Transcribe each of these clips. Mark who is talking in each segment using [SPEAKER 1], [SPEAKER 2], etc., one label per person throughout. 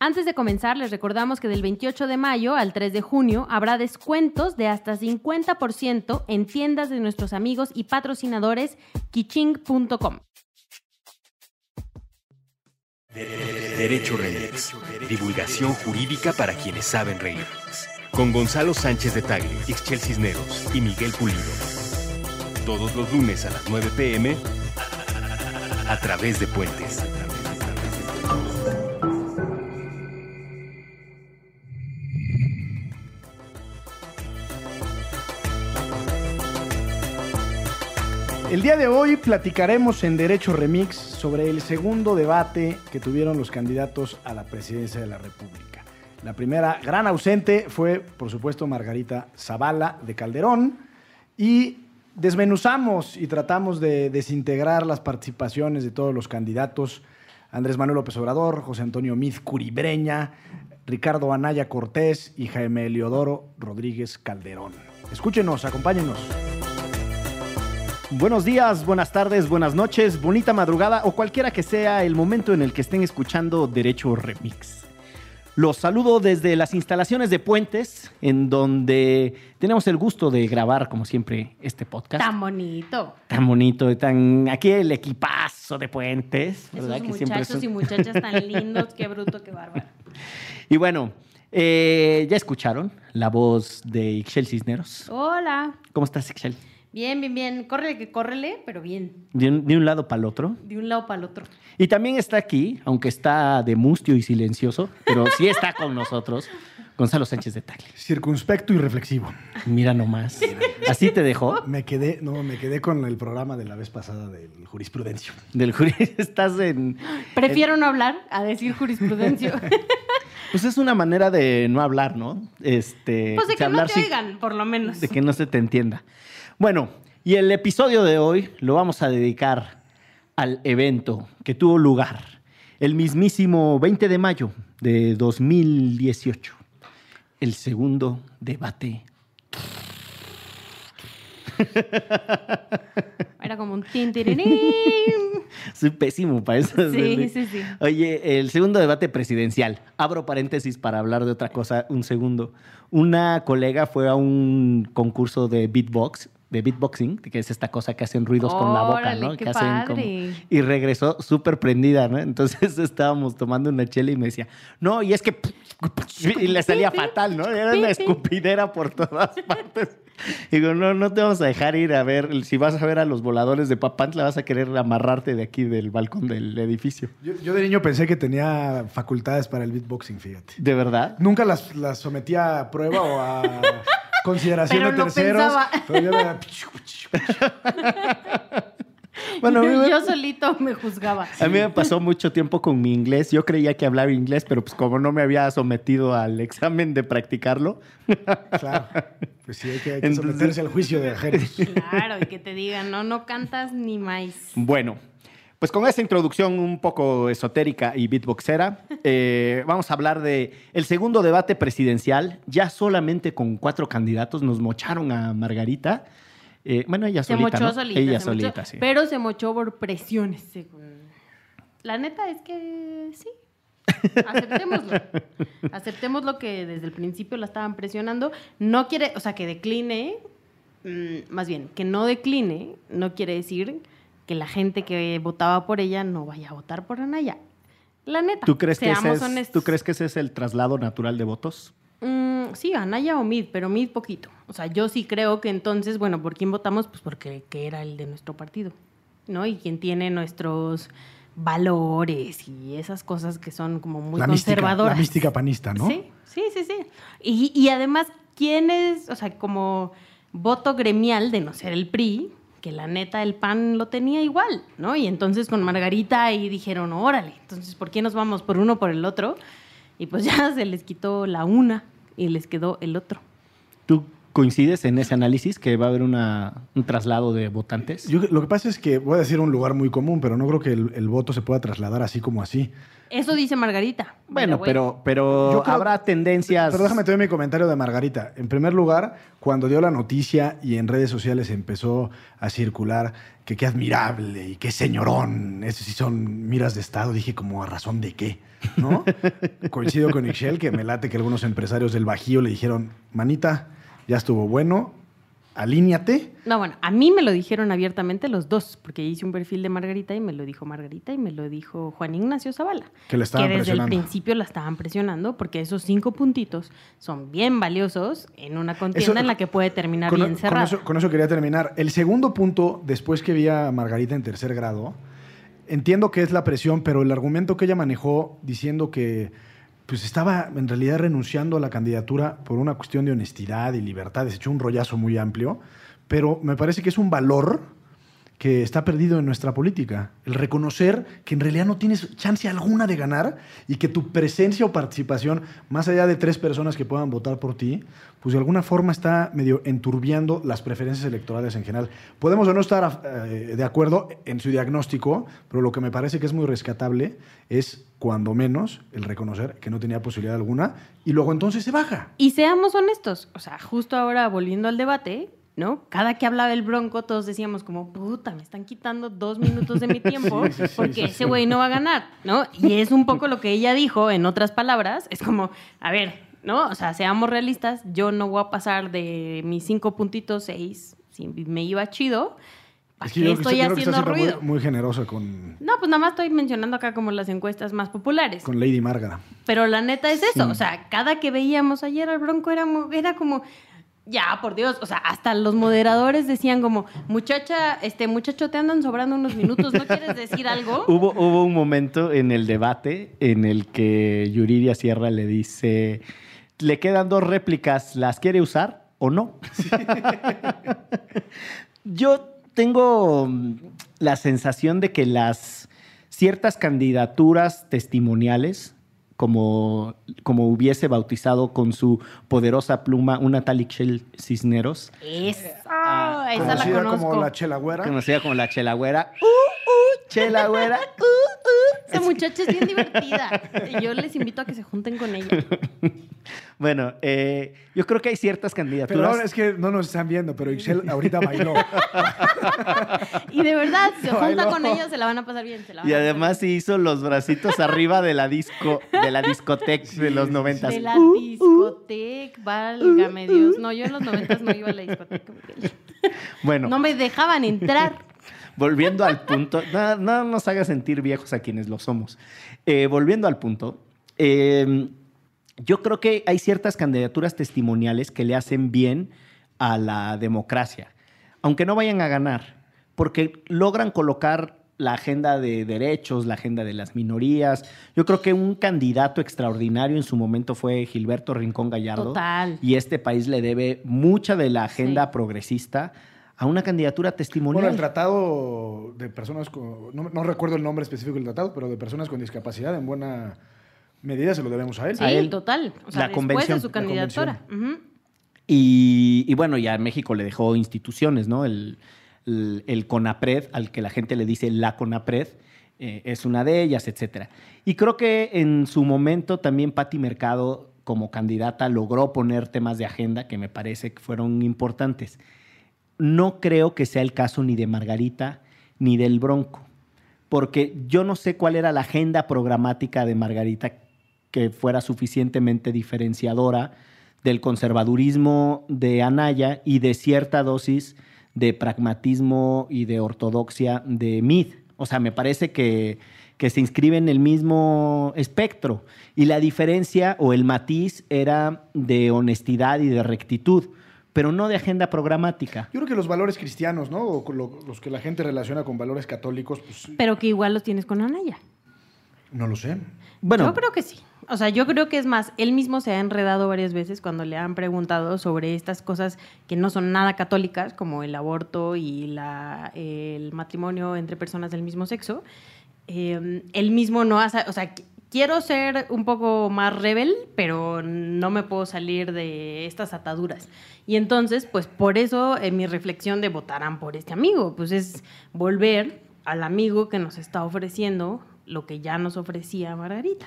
[SPEAKER 1] Antes de comenzar, les recordamos que del 28 de mayo al 3 de junio habrá descuentos de hasta 50% en tiendas de nuestros amigos y patrocinadores kiching.com.
[SPEAKER 2] Derecho Remix. Divulgación jurídica para quienes saben reír. Con Gonzalo Sánchez de Tagle, Ixchel Cisneros y Miguel Pulido. Todos los lunes a las 9 pm a través de Puentes.
[SPEAKER 3] El día de hoy platicaremos en Derecho Remix sobre el segundo debate que tuvieron los candidatos a la presidencia de la República. La primera gran ausente fue, por supuesto, Margarita Zavala de Calderón y desmenuzamos y tratamos de desintegrar las participaciones de todos los candidatos. Andrés Manuel López Obrador, José Antonio Miz Curibreña, Ricardo Anaya Cortés y Jaime Eliodoro Rodríguez Calderón. Escúchenos, acompáñenos.
[SPEAKER 4] Buenos días, buenas tardes, buenas noches, bonita madrugada o cualquiera que sea el momento en el que estén escuchando Derecho Remix. Los saludo desde las instalaciones de Puentes, en donde tenemos el gusto de grabar, como siempre, este podcast.
[SPEAKER 1] Tan bonito.
[SPEAKER 4] Tan bonito, tan aquí el equipazo de Puentes,
[SPEAKER 1] Esos
[SPEAKER 4] ¿verdad? Que siempre
[SPEAKER 1] muchachos
[SPEAKER 4] son-
[SPEAKER 1] y muchachas tan lindos, qué bruto, qué bárbaro.
[SPEAKER 4] Y bueno, eh, ya escucharon la voz de Ixchel Cisneros.
[SPEAKER 1] Hola.
[SPEAKER 4] ¿Cómo estás, Ixchel?
[SPEAKER 1] Bien, bien, bien. Córrele que córrele, pero bien.
[SPEAKER 4] De un, de un lado para el otro.
[SPEAKER 1] De un lado para el otro.
[SPEAKER 4] Y también está aquí, aunque está de mustio y silencioso, pero sí está con nosotros, Gonzalo Sánchez de Tagle.
[SPEAKER 3] Circunspecto y reflexivo.
[SPEAKER 4] Mira nomás. ¿Así te dejó?
[SPEAKER 3] Me quedé, no, me quedé con el programa de la vez pasada del jurisprudencio.
[SPEAKER 4] Del jury. Estás en.
[SPEAKER 1] Prefiero no hablar a decir jurisprudencia.
[SPEAKER 4] Pues es una manera de no hablar, ¿no? Este.
[SPEAKER 1] pues de que no
[SPEAKER 4] hablar
[SPEAKER 1] te oigan, por lo menos.
[SPEAKER 4] De que no se te entienda. Bueno, y el episodio de hoy lo vamos a dedicar al evento que tuvo lugar el mismísimo 20 de mayo de 2018. El segundo debate.
[SPEAKER 1] Era como un.
[SPEAKER 4] Soy pésimo para eso.
[SPEAKER 1] Sí, sí, sí.
[SPEAKER 4] Oye, el segundo debate presidencial. Abro paréntesis para hablar de otra cosa un segundo. Una colega fue a un concurso de beatbox, de beatboxing, que es esta cosa que hacen ruidos con la boca,
[SPEAKER 1] Órale,
[SPEAKER 4] ¿no?
[SPEAKER 1] qué
[SPEAKER 4] que hacen
[SPEAKER 1] padre.
[SPEAKER 4] y regresó súper prendida, ¿no? Entonces estábamos tomando una chela y me decía, no, y es que y le salía fatal, ¿no? Era una escupidera por todas partes. Digo, no, no te vamos a dejar ir a ver, si vas a ver a los voladores de Papantla, vas a querer amarrarte de aquí del balcón del edificio.
[SPEAKER 3] Yo, yo de niño pensé que tenía facultades para el beatboxing, fíjate.
[SPEAKER 4] ¿De verdad?
[SPEAKER 3] Nunca las, las sometía a prueba o a consideración
[SPEAKER 1] Pero
[SPEAKER 3] de terceros. Pero yo era...
[SPEAKER 4] Bueno, me,
[SPEAKER 1] yo solito me juzgaba.
[SPEAKER 4] a mí me pasó mucho tiempo con mi inglés. Yo creía que hablaba inglés, pero pues como no me había sometido al examen de practicarlo,
[SPEAKER 3] Claro. Pues sí, hay que, hay que
[SPEAKER 4] Entonces-
[SPEAKER 3] someterse al juicio de ajenos.
[SPEAKER 1] Claro, y que te digan, no, no cantas ni más.
[SPEAKER 4] Bueno, pues con esta introducción un poco esotérica y beatboxera, eh, vamos a hablar de el segundo debate presidencial, ya solamente con cuatro candidatos, nos mocharon a Margarita. Eh, bueno, ella
[SPEAKER 1] Se
[SPEAKER 4] solita,
[SPEAKER 1] mochó
[SPEAKER 4] ¿no?
[SPEAKER 1] solita.
[SPEAKER 4] Ella
[SPEAKER 1] se mochó,
[SPEAKER 4] solita, sí.
[SPEAKER 1] Pero se mochó por presiones, según. La neta es que sí. Aceptémoslo. Aceptemos lo que desde el principio la estaban presionando. No quiere, o sea, que decline, mm, más bien, que no decline, no quiere decir que la gente que votaba por ella no vaya a votar por Anaya. La neta.
[SPEAKER 4] ¿Tú crees, que ese
[SPEAKER 1] seamos
[SPEAKER 4] es,
[SPEAKER 1] honestos.
[SPEAKER 4] ¿Tú crees que ese es el traslado natural de votos?
[SPEAKER 1] Mm, sí, Anaya o Mid, pero Mid poquito. O sea, yo sí creo que entonces, bueno, ¿por quién votamos? Pues porque que era el de nuestro partido, ¿no? Y quien tiene nuestros valores y esas cosas que son como muy
[SPEAKER 3] La mística,
[SPEAKER 1] conservadoras.
[SPEAKER 3] la mística panista, ¿no?
[SPEAKER 1] Sí, sí, sí, sí. Y, y además, ¿quién es, o sea, como voto gremial de no ser el PRI, que la neta el PAN lo tenía igual, ¿no? Y entonces con Margarita ahí dijeron, órale, entonces, ¿por qué nos vamos por uno por el otro? Y pues ya se les quitó la una y les quedó el otro.
[SPEAKER 4] ¿Tú ¿Coincides en ese análisis que va a haber una, un traslado de votantes?
[SPEAKER 3] Yo- lo que pasa es que voy a decir un lugar muy común, pero no creo que el, el voto se pueda trasladar así como así.
[SPEAKER 1] Eso dice Margarita.
[SPEAKER 4] bueno,
[SPEAKER 1] Pero,
[SPEAKER 4] pero, pero
[SPEAKER 3] Yo creo-
[SPEAKER 4] habrá tendencias.
[SPEAKER 3] Pero déjame te doy mi comentario de Margarita. En primer lugar, cuando dio la noticia y en redes sociales empezó a circular que qué admirable y qué señorón, esos sí son miras de Estado, dije como a razón de qué, ¿no? Coincido con Ixchel que me late que algunos empresarios del Bajío le dijeron, manita, ya estuvo bueno, alíñate.
[SPEAKER 1] No, bueno, a mí me lo dijeron abiertamente los dos, porque hice un perfil de Margarita y me lo dijo Margarita y me lo dijo Juan Ignacio Zavala.
[SPEAKER 3] Que la estaban
[SPEAKER 1] que desde
[SPEAKER 3] presionando.
[SPEAKER 1] el principio la estaban presionando porque esos cinco puntitos son bien valiosos en una contienda
[SPEAKER 3] Eso-
[SPEAKER 1] en la que puede terminar
[SPEAKER 3] Con,
[SPEAKER 1] bien
[SPEAKER 3] con
[SPEAKER 1] cerrada.
[SPEAKER 3] eso, con eso quería terminar. El segundo punto, después que vi a Margarita en tercer grado, entiendo que es la presión, pero el argumento que ella manejó diciendo que pues estaba en realidad renunciando a la candidatura por una cuestión de honestidad y libertad, se echó un rollazo muy amplio, pero me parece que es un valor que está perdido en nuestra política. El reconocer que en realidad no tienes chance alguna de ganar y que tu presencia o participación, más allá de tres personas que puedan votar por ti, pues de alguna forma está medio enturbiando las preferencias electorales en general. Podemos o no estar eh, de acuerdo en su diagnóstico, pero lo que me parece que es muy rescatable es, cuando menos, el reconocer que no tenía posibilidad alguna y luego entonces se baja.
[SPEAKER 1] Y seamos honestos, o sea, justo ahora volviendo al debate, ¿no? Cada que hablaba el Bronco, todos decíamos como, puta, me están quitando dos minutos de mi tiempo
[SPEAKER 3] Sí, sí, sí,
[SPEAKER 1] porque ese güey no va a ganar, ¿no? Y es un poco lo que ella dijo, en otras palabras, es como, a ver, ¿no? O sea, seamos realistas, yo no voy a pasar de mis cinco puntitos, seis, si me iba chido, ¿para
[SPEAKER 3] Es que
[SPEAKER 1] qué
[SPEAKER 3] que-
[SPEAKER 1] estoy
[SPEAKER 3] que
[SPEAKER 1] haciendo
[SPEAKER 3] siendo
[SPEAKER 1] ruido?
[SPEAKER 3] Muy, muy generosa con,
[SPEAKER 1] No, pues nada más estoy mencionando acá como las encuestas más populares.
[SPEAKER 3] con Lady Márgara.
[SPEAKER 1] Pero la neta es eso, o sea, cada que veíamos ayer al Bronco era, era como, ya, por Dios, o sea, hasta los moderadores decían como, muchacha, este muchacho, te andan sobrando unos minutos, ¿no quieres decir algo?
[SPEAKER 4] Hubo, hubo un momento en el debate en el que Yuridia Sierra le dice, le quedan dos réplicas, ¿las quiere usar o no? Yo tengo mm, la sensación de que las ciertas candidaturas testimoniales, como, como hubiese bautizado con su poderosa pluma una tal Ixchel Cisneros,
[SPEAKER 1] Esa, esa la
[SPEAKER 3] Conocida
[SPEAKER 1] conozco.
[SPEAKER 3] como la Chela Güera.
[SPEAKER 4] conocida como la Chelagüera. ¡Uh, uh, Chelagüera! ¡Uh, uh!
[SPEAKER 1] Esa muchacha es bien divertida. Y Yo les invito a que se junten con ella.
[SPEAKER 4] Bueno, eh, yo creo que hay ciertas
[SPEAKER 3] Pero
[SPEAKER 4] candidaturas.
[SPEAKER 3] ahora es que no nos están viendo, pero Ixchel ahorita bailó.
[SPEAKER 1] Y de verdad, se junta con ella, se la van a pasar bien. se la van
[SPEAKER 4] Y además se hizo los bracitos arriba de la disco, de la discoteca de los noventas.
[SPEAKER 1] De la discoteca, válgame Dios. No, yo en los noventas no iba a la discoteca. Miguel.
[SPEAKER 4] Bueno,
[SPEAKER 1] No me dejaban entrar.
[SPEAKER 4] Volviendo al punto, no, no nos haga sentir viejos a quienes lo somos. Eh, volviendo al punto, eh, yo creo que hay ciertas candidaturas testimoniales que le hacen bien a la democracia, aunque no vayan a ganar, porque logran colocar la agenda de derechos, la agenda de las minorías. Yo creo que un candidato extraordinario en su momento fue Gilberto Rincón Gallardo.
[SPEAKER 1] Total.
[SPEAKER 4] Y este país le debe mucha de la agenda
[SPEAKER 1] Sí.
[SPEAKER 4] progresista a una candidatura testimonial.
[SPEAKER 3] Bueno, el tratado de personas con. No, no recuerdo el nombre específico del tratado, pero de personas con discapacidad, en buena medida se lo debemos a él.
[SPEAKER 1] Sí,
[SPEAKER 4] A él,
[SPEAKER 1] total. O sea,
[SPEAKER 4] la
[SPEAKER 1] después
[SPEAKER 4] convención,
[SPEAKER 1] de su candidatura.
[SPEAKER 4] Y, y bueno, ya México le dejó instituciones, ¿no? El, el, el CONAPRED, al que la gente le dice la CONAPRED, eh, es una de ellas, etcétera. Y creo que en su momento también Patti Mercado, como candidata, logró poner temas de agenda que me parece que fueron importantes. No creo que sea el caso ni de Margarita ni del Bronco, porque yo no sé cuál era la agenda programática de Margarita que fuera suficientemente diferenciadora del conservadurismo de Anaya y de cierta dosis de pragmatismo y de ortodoxia de Mid. O sea, me parece que, que se inscribe en el mismo espectro. Y la diferencia o el matiz era de honestidad y de rectitud, pero no de agenda programática.
[SPEAKER 3] Yo creo que los valores cristianos, ¿no? O lo- los que la gente relaciona con valores católicos, pues
[SPEAKER 1] Pero que igual los tienes con Anaya.
[SPEAKER 3] no lo sé.
[SPEAKER 4] Bueno,
[SPEAKER 1] Yo creo que sí. O sea, yo creo que es más, él mismo se ha enredado varias veces cuando le han preguntado sobre estas cosas que no son nada católicas, como el aborto y la, el matrimonio entre personas del mismo sexo. Eh, él mismo no hace, o sea, quiero ser un poco más rebel, pero no me puedo salir de estas ataduras. Y entonces, pues por eso en mi reflexión de votarán por este amigo, pues es volver al amigo que nos está ofreciendo lo que ya nos ofrecía Margarita.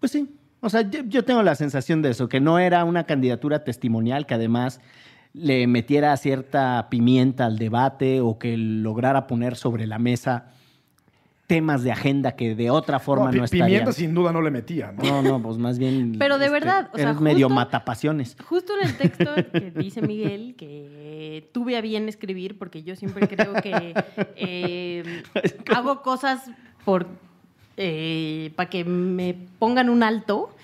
[SPEAKER 4] Pues sí. O sea, yo, yo tengo la sensación de eso, que no era una candidatura testimonial que además le metiera cierta pimienta al debate o que lograra poner sobre la mesa temas de agenda que de otra forma
[SPEAKER 3] pi-
[SPEAKER 4] no, estarían.
[SPEAKER 3] pimienta sin duda no le metía. ¿no?
[SPEAKER 4] No, no, pues más bien.
[SPEAKER 1] Pero de verdad, o sea,
[SPEAKER 4] medio
[SPEAKER 1] justo-
[SPEAKER 4] matapasiones.
[SPEAKER 1] Justo en el texto que dice Miguel, que tuve a bien escribir, porque yo siempre creo que eh, hago cosas por para que me pongan un alto,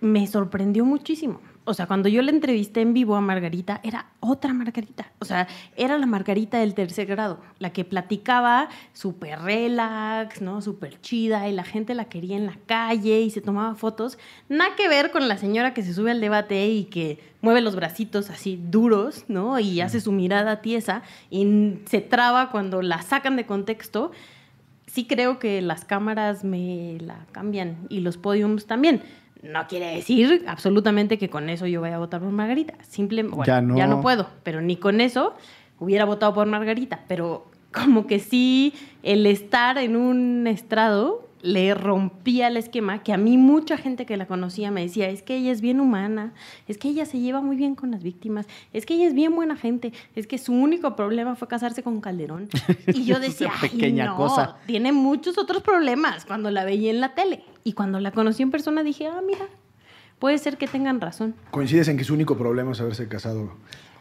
[SPEAKER 1] me sorprendió muchísimo. O sea, cuando yo le entrevisté en vivo a Margarita, era otra Margarita. O sea, era la Margarita del tercer grado, la que platicaba súper relax, ¿no? Súper chida, y la gente la quería en la calle y se tomaba fotos. Nada que ver con la señora que se sube al debate y que mueve los bracitos así duros, ¿no? Y hace su mirada tiesa y se traba cuando la sacan de contexto. Sí creo que las cámaras me la cambian y los podiums también. No quiere decir absolutamente que con eso yo vaya a votar por Margarita. Simplemente, bueno,
[SPEAKER 4] Ya
[SPEAKER 1] ya
[SPEAKER 4] no.
[SPEAKER 1] no. puedo, pero ni con eso hubiera votado por Margarita. Pero como que sí, el estar en un estrado le rompía el esquema que a mí mucha gente que la conocía me decía, es que ella es bien humana, es que ella se lleva muy bien con las víctimas, es que ella es bien buena gente, es que su único problema fue casarse con Calderón. Y yo decía, "Ay,
[SPEAKER 4] pequeña
[SPEAKER 1] no,
[SPEAKER 4] cosa".
[SPEAKER 1] tiene muchos otros problemas cuando la veía en la tele. Y cuando la conocí en persona dije, ah, mira, puede ser que tengan razón.
[SPEAKER 3] Coincides en que su único problema es haberse casado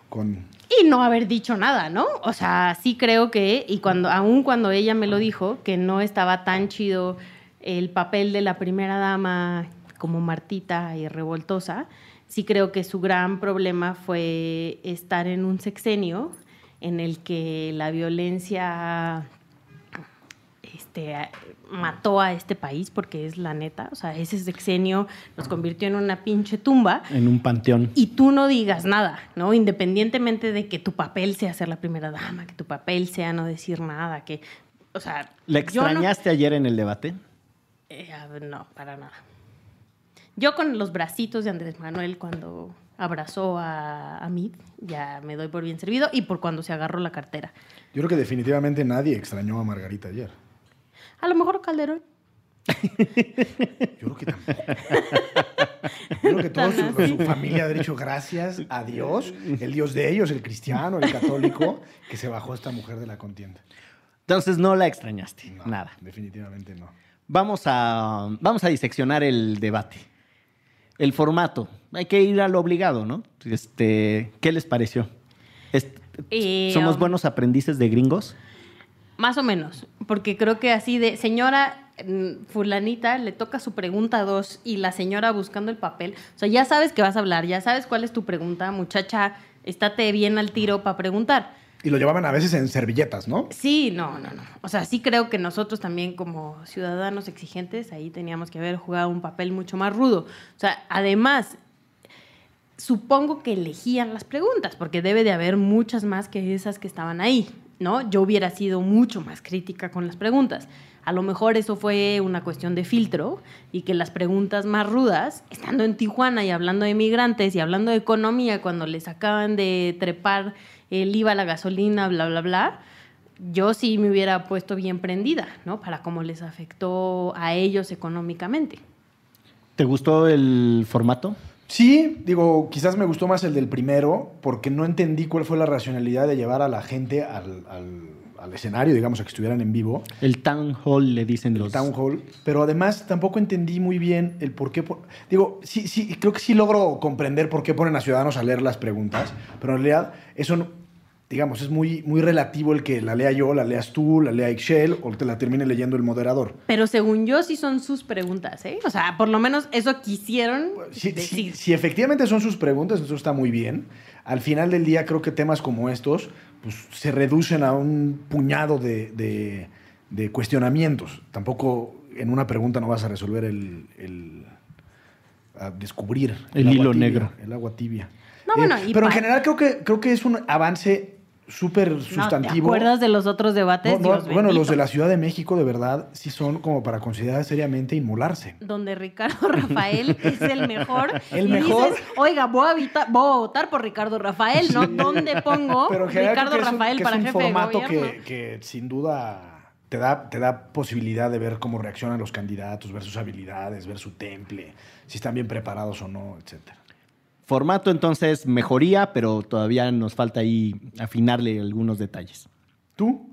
[SPEAKER 3] con...
[SPEAKER 1] Y no haber dicho nada, ¿no? O sea, sí creo que, y cuando, aún cuando ella me lo dijo, que no estaba tan chido el papel de la primera dama como Martita y revoltosa, sí creo que su gran problema fue estar en un sexenio en el que la violencia este, mató a este país, porque es la neta, o sea, ese sexenio nos convirtió en una pinche tumba
[SPEAKER 4] En un panteón.
[SPEAKER 1] y tú no digas nada, ¿no? Independientemente de que tu papel sea ser la primera dama, que tu papel sea no decir nada, que, o sea...
[SPEAKER 4] ¿La
[SPEAKER 1] yo no-
[SPEAKER 4] extrañaste ayer en el debate?
[SPEAKER 1] Eh, no, para nada. Yo con los bracitos de Andrés Manuel cuando abrazó a, a Mid, ya me doy por bien servido, y por cuando se agarró la cartera.
[SPEAKER 3] Yo creo que definitivamente nadie extrañó a Margarita ayer.
[SPEAKER 1] A lo mejor Calderón.
[SPEAKER 3] Yo creo que tampoco. Yo creo que toda su, su familia ha dicho gracias a Dios, el Dios de ellos, el cristiano, el católico, que se bajó esta mujer de la contienda.
[SPEAKER 4] Entonces no la extrañaste.
[SPEAKER 3] No,
[SPEAKER 4] Nada.
[SPEAKER 3] Definitivamente no.
[SPEAKER 4] Vamos a, vamos a diseccionar el debate. El formato. Hay que ir a lo obligado, ¿no? Este, ¿Qué les pareció? Est-
[SPEAKER 1] Eh,
[SPEAKER 4] ¿Somos
[SPEAKER 1] um,
[SPEAKER 4] buenos aprendices de gringos?
[SPEAKER 1] Más o menos, porque creo que así de, señora mm, fulanita, le toca su pregunta dos y la señora buscando el papel. O sea, ya sabes que vas a hablar, ya sabes cuál es tu pregunta, muchacha, estate bien al tiro para preguntar.
[SPEAKER 3] Y lo llevaban a veces en servilletas, ¿no?
[SPEAKER 1] Sí, no, no, no. O sea, sí creo que nosotros también como ciudadanos exigentes ahí teníamos que haber jugado un papel mucho más rudo. O sea, además, supongo que elegían las preguntas, porque debe de haber muchas más que esas que estaban ahí, ¿no? Yo hubiera sido mucho más crítica con las preguntas. A lo mejor eso fue una cuestión de filtro y que las preguntas más rudas, estando en Tijuana y hablando de migrantes y hablando de economía, cuando les acaban de trepar el IVA la gasolina, bla, bla, bla, yo sí me hubiera puesto bien prendida, ¿no? Para cómo les afectó a ellos económicamente.
[SPEAKER 4] ¿Te gustó el formato?
[SPEAKER 3] Sí, digo, quizás me gustó más el del primero, porque no entendí cuál fue la racionalidad de llevar a la gente al, al- al escenario, digamos, a que estuvieran en vivo,
[SPEAKER 4] El town hall le dicen
[SPEAKER 3] el
[SPEAKER 4] los...
[SPEAKER 3] town hall, pero además tampoco entendí muy bien el por qué. po- digo, sí, sí, creo que sí logro comprender por qué ponen a ciudadanos a leer las preguntas, pero en realidad eso, no- digamos, es muy, muy relativo el que la lea yo, la leas tú, la lea Excel o te la termine leyendo el moderador.
[SPEAKER 1] Pero según yo sí son sus preguntas, ¿eh? O sea, por lo menos eso quisieron
[SPEAKER 3] Si, si-
[SPEAKER 1] decir.
[SPEAKER 3] si efectivamente son sus preguntas, eso está muy bien. Al final del día creo que temas como estos pues, se reducen a un puñado de, de- de cuestionamientos. Tampoco en una pregunta no vas a resolver el... el- a descubrir
[SPEAKER 4] El
[SPEAKER 3] agua
[SPEAKER 4] hilo
[SPEAKER 3] tibia,
[SPEAKER 4] negro.
[SPEAKER 3] El agua tibia.
[SPEAKER 1] No, bueno, y
[SPEAKER 3] pero en general creo que, creo que es un avance súper
[SPEAKER 1] No, ¿Te
[SPEAKER 3] sustantivo.
[SPEAKER 1] acuerdas de los otros debates?
[SPEAKER 3] No, no, bueno, los de la Ciudad de México, de verdad, sí son como para considerar seriamente inmolarse.
[SPEAKER 1] Donde Ricardo Rafael es el mejor.
[SPEAKER 3] El
[SPEAKER 1] y
[SPEAKER 3] mejor.
[SPEAKER 1] dices, oiga, voy a, voy a votar por Ricardo Rafael, ¿no? ¿Dónde pongo
[SPEAKER 3] Pero
[SPEAKER 1] Ricardo
[SPEAKER 3] que es un-
[SPEAKER 1] Rafael
[SPEAKER 3] que
[SPEAKER 1] para
[SPEAKER 3] es un
[SPEAKER 1] jefe de
[SPEAKER 3] formato
[SPEAKER 1] gobierno?
[SPEAKER 3] que, que sin duda te da, te da posibilidad de ver cómo reaccionan los candidatos, ver sus habilidades, ver su temple, si están bien preparados o no, etcétera.
[SPEAKER 4] Formato entonces mejoría, pero todavía nos falta ahí afinarle algunos detalles.
[SPEAKER 3] ¿Tú?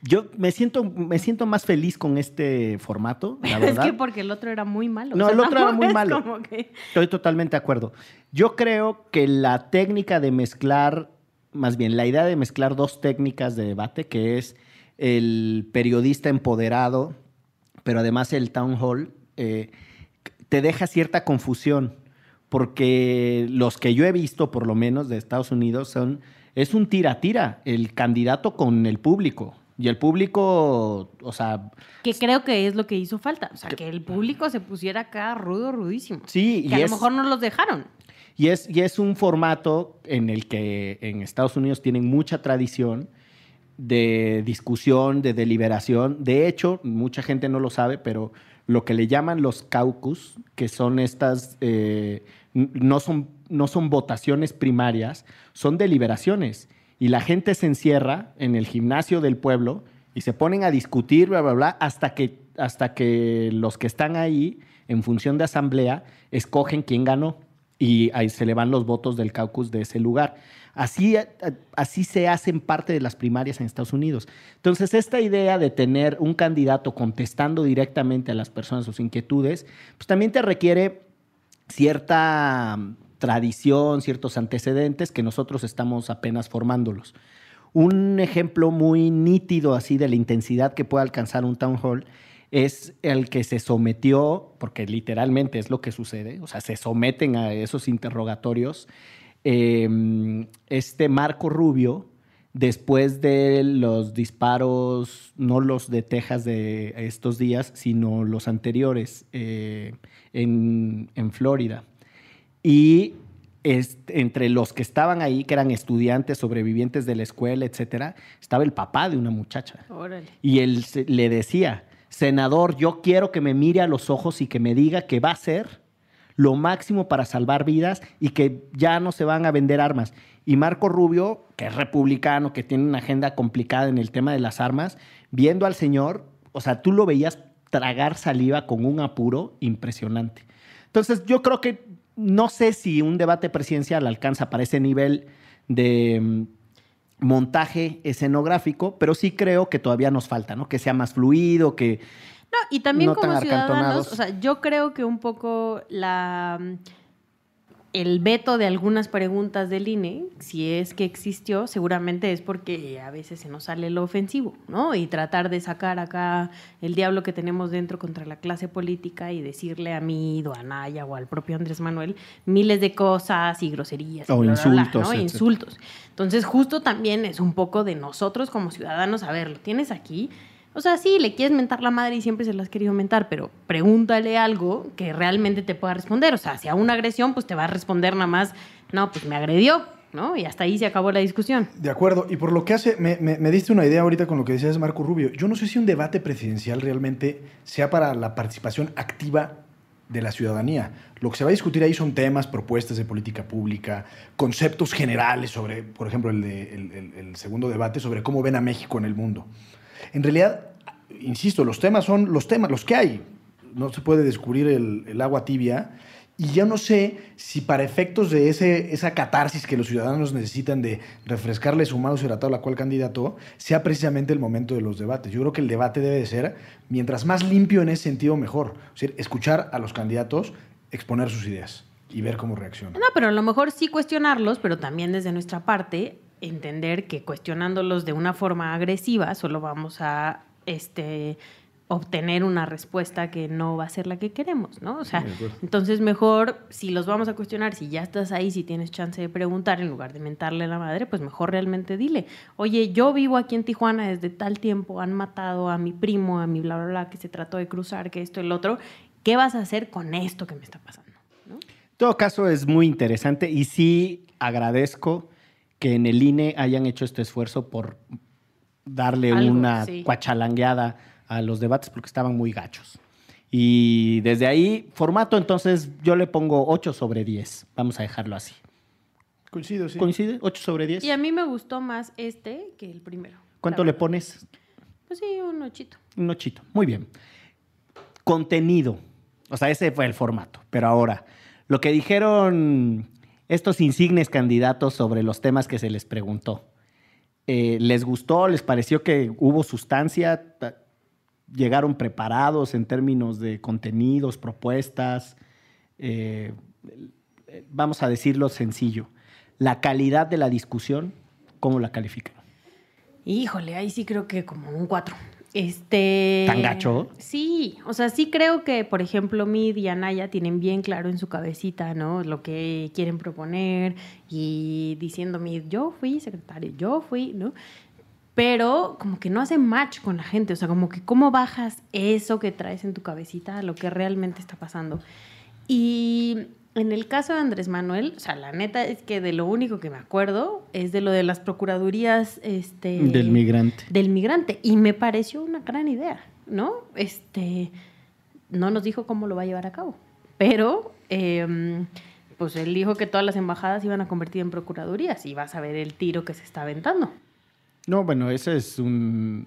[SPEAKER 4] Yo me siento, me siento más feliz con este formato, la
[SPEAKER 1] Es que porque el otro era muy malo.
[SPEAKER 4] No,
[SPEAKER 1] o sea,
[SPEAKER 4] el otro era muy malo.
[SPEAKER 1] como que-
[SPEAKER 4] Estoy totalmente de acuerdo. Yo creo que la técnica de mezclar, más bien la idea de mezclar dos técnicas de debate, que es el periodista empoderado, pero además el town hall, eh, te deja cierta confusión, porque los que yo he visto, por lo menos de Estados Unidos, son, es un tira-tira, el candidato con el público. Y el público, o sea,
[SPEAKER 1] Que creo que es lo que hizo falta. O sea, que el público se pusiera acá rudo, rudísimo.
[SPEAKER 4] sí,
[SPEAKER 1] Que
[SPEAKER 4] y
[SPEAKER 1] a
[SPEAKER 4] es-
[SPEAKER 1] lo mejor no los dejaron.
[SPEAKER 4] Y es, y es un formato en el que en Estados Unidos tienen mucha tradición de discusión, de deliberación. De hecho, mucha gente no lo sabe, pero lo que le llaman los caucus, que son estas, eh, no, son, no son votaciones primarias, son deliberaciones. Y la gente se encierra en el gimnasio del pueblo y se ponen a discutir, bla, bla, bla, hasta que, hasta que los que están ahí, en función de asamblea, escogen quién ganó y ahí se le van los votos del caucus de ese lugar. Así, a- así se hacen parte de las primarias en Estados Unidos. Entonces, esta idea de tener un candidato contestando directamente a las personas sus inquietudes, pues también te requiere cierta mm, tradición, ciertos antecedentes que nosotros estamos apenas formándolos. Un ejemplo muy nítido así de la intensidad que puede alcanzar un town hall es el que se sometió, porque literalmente es lo que sucede, o sea, se someten a esos interrogatorios, eh, este Marco Rubio, después de los disparos, no los de Texas de estos días, sino los anteriores eh, en, en Florida. Y entre los que estaban ahí, que eran estudiantes, sobrevivientes de la escuela, etcétera, estaba el papá de una muchacha.
[SPEAKER 1] Órale.
[SPEAKER 4] Y él le decía, senador, yo quiero que me mire a los ojos y que me diga que va a hacer lo máximo para salvar vidas y que ya no se van a vender armas. Y Marco Rubio, que es republicano, que tiene una agenda complicada en el tema de las armas, viendo al señor, o sea, tú lo veías tragar saliva con un apuro impresionante. Entonces, yo creo que no sé si un debate presidencial alcanza para ese nivel de mm, montaje escenográfico, pero sí creo que todavía nos falta, ¿no? Que sea más fluido, que
[SPEAKER 1] No, y también
[SPEAKER 4] No
[SPEAKER 1] como ciudadanos, o sea, yo creo que un poco la el veto de algunas preguntas del INE, si es que existió, seguramente es porque a veces se nos sale lo ofensivo, ¿no? Y tratar de sacar acá el diablo que tenemos dentro contra la clase política y decirle a mí, o a Naya o al propio Andrés Manuel miles de cosas y groserías. y
[SPEAKER 4] O
[SPEAKER 1] bla, bla, bla,
[SPEAKER 4] insultos,
[SPEAKER 1] ¿no? Insultos. Entonces, justo también es un poco de nosotros como ciudadanos, a ver, lo tienes aquí, o sea, sí, le quieres mentar la madre y siempre se la has querido mentar, pero pregúntale algo que realmente te pueda responder. O sea, si a una agresión, pues te va a responder nada más, no, pues me agredió, ¿no? Y hasta ahí se acabó la discusión.
[SPEAKER 3] De acuerdo, y por lo que hace, me, me- me diste una idea ahorita con lo que decías Marco Rubio. Yo no sé si un debate presidencial realmente sea para la participación activa de la ciudadanía. Lo que se va a discutir ahí son temas, propuestas de política pública, conceptos generales sobre, por ejemplo, el, de- el- el segundo debate sobre cómo ven a México en el mundo. En realidad, insisto, los temas son los temas, los que hay. No se puede descubrir el, agua tibia. Y yo no sé si para efectos de ese, esa catarsis que los ciudadanos necesitan de refrescarle su mouse a tal o cual candidato, sea precisamente el momento de los debates. Yo creo que el debate debe de ser, mientras más limpio en ese sentido, mejor. Es decir, escuchar a los candidatos exponer sus ideas y ver cómo reaccionan.
[SPEAKER 1] No, pero a lo mejor sí cuestionarlos, pero también desde nuestra parte entender que cuestionándolos de una forma agresiva solo vamos a este obtener una respuesta que no va a ser la que queremos, ¿no? O sea,
[SPEAKER 3] Sí,
[SPEAKER 1] entonces mejor si los vamos a cuestionar, si ya estás ahí, si tienes chance de preguntar en lugar de mentarle a la madre, pues mejor realmente dile, oye, yo vivo aquí en Tijuana desde tal tiempo, han matado a mi primo, a mi bla, bla, bla, que se trató de cruzar, que esto, el otro, ¿qué vas a hacer con esto que me está pasando? ¿no?
[SPEAKER 4] En todo caso, es muy interesante y sí agradezco que en el INE hayan hecho este esfuerzo por darle
[SPEAKER 1] Algo,
[SPEAKER 4] una
[SPEAKER 1] sí.
[SPEAKER 4] cuachalangueada a los debates porque estaban muy gachos. Y desde ahí, formato, entonces yo le pongo 8 sobre 10. Vamos a dejarlo así.
[SPEAKER 3] Coincido, sí.
[SPEAKER 4] ¿Coincide? 8 sobre 10.
[SPEAKER 1] Y a mí me gustó más este que el primero.
[SPEAKER 4] ¿Cuánto le pones?
[SPEAKER 1] Pues sí, un ochito.
[SPEAKER 4] Un ochito. Muy bien. Contenido. O sea, ese fue el formato. Pero ahora, lo que dijeron estos insignes candidatos sobre los temas que se les preguntó. eh, ¿Les gustó? ¿Les pareció que hubo sustancia? Ta- ¿Llegaron preparados en términos de contenidos, propuestas? Eh, eh, vamos a decirlo sencillo. La calidad de la discusión, ¿cómo la califican?
[SPEAKER 1] Híjole, ahí sí creo que como un 4. Este.
[SPEAKER 4] ¿Tan gacho?
[SPEAKER 1] Sí, o sea, sí creo que, por ejemplo, Mid y Anaya tienen bien claro en su cabecita, ¿no? Lo que quieren proponer y diciendo Mid, yo fui secretario, yo fui, ¿no? Pero como que no hace match con la gente, o sea, como que cómo bajas eso que traes en tu cabecita a lo que realmente está pasando. Y en el caso de Andrés Manuel, o sea, la neta es que de lo único que me acuerdo es de lo de las procuradurías este,
[SPEAKER 4] Del migrante.
[SPEAKER 1] del migrante. Y me pareció una gran idea, ¿no? Este, no nos dijo cómo lo va a llevar a cabo. Pero, eh, pues él dijo que todas las embajadas iban a convertir en procuradurías y vas a ver el tiro que se está aventando.
[SPEAKER 4] No, bueno, ese es un,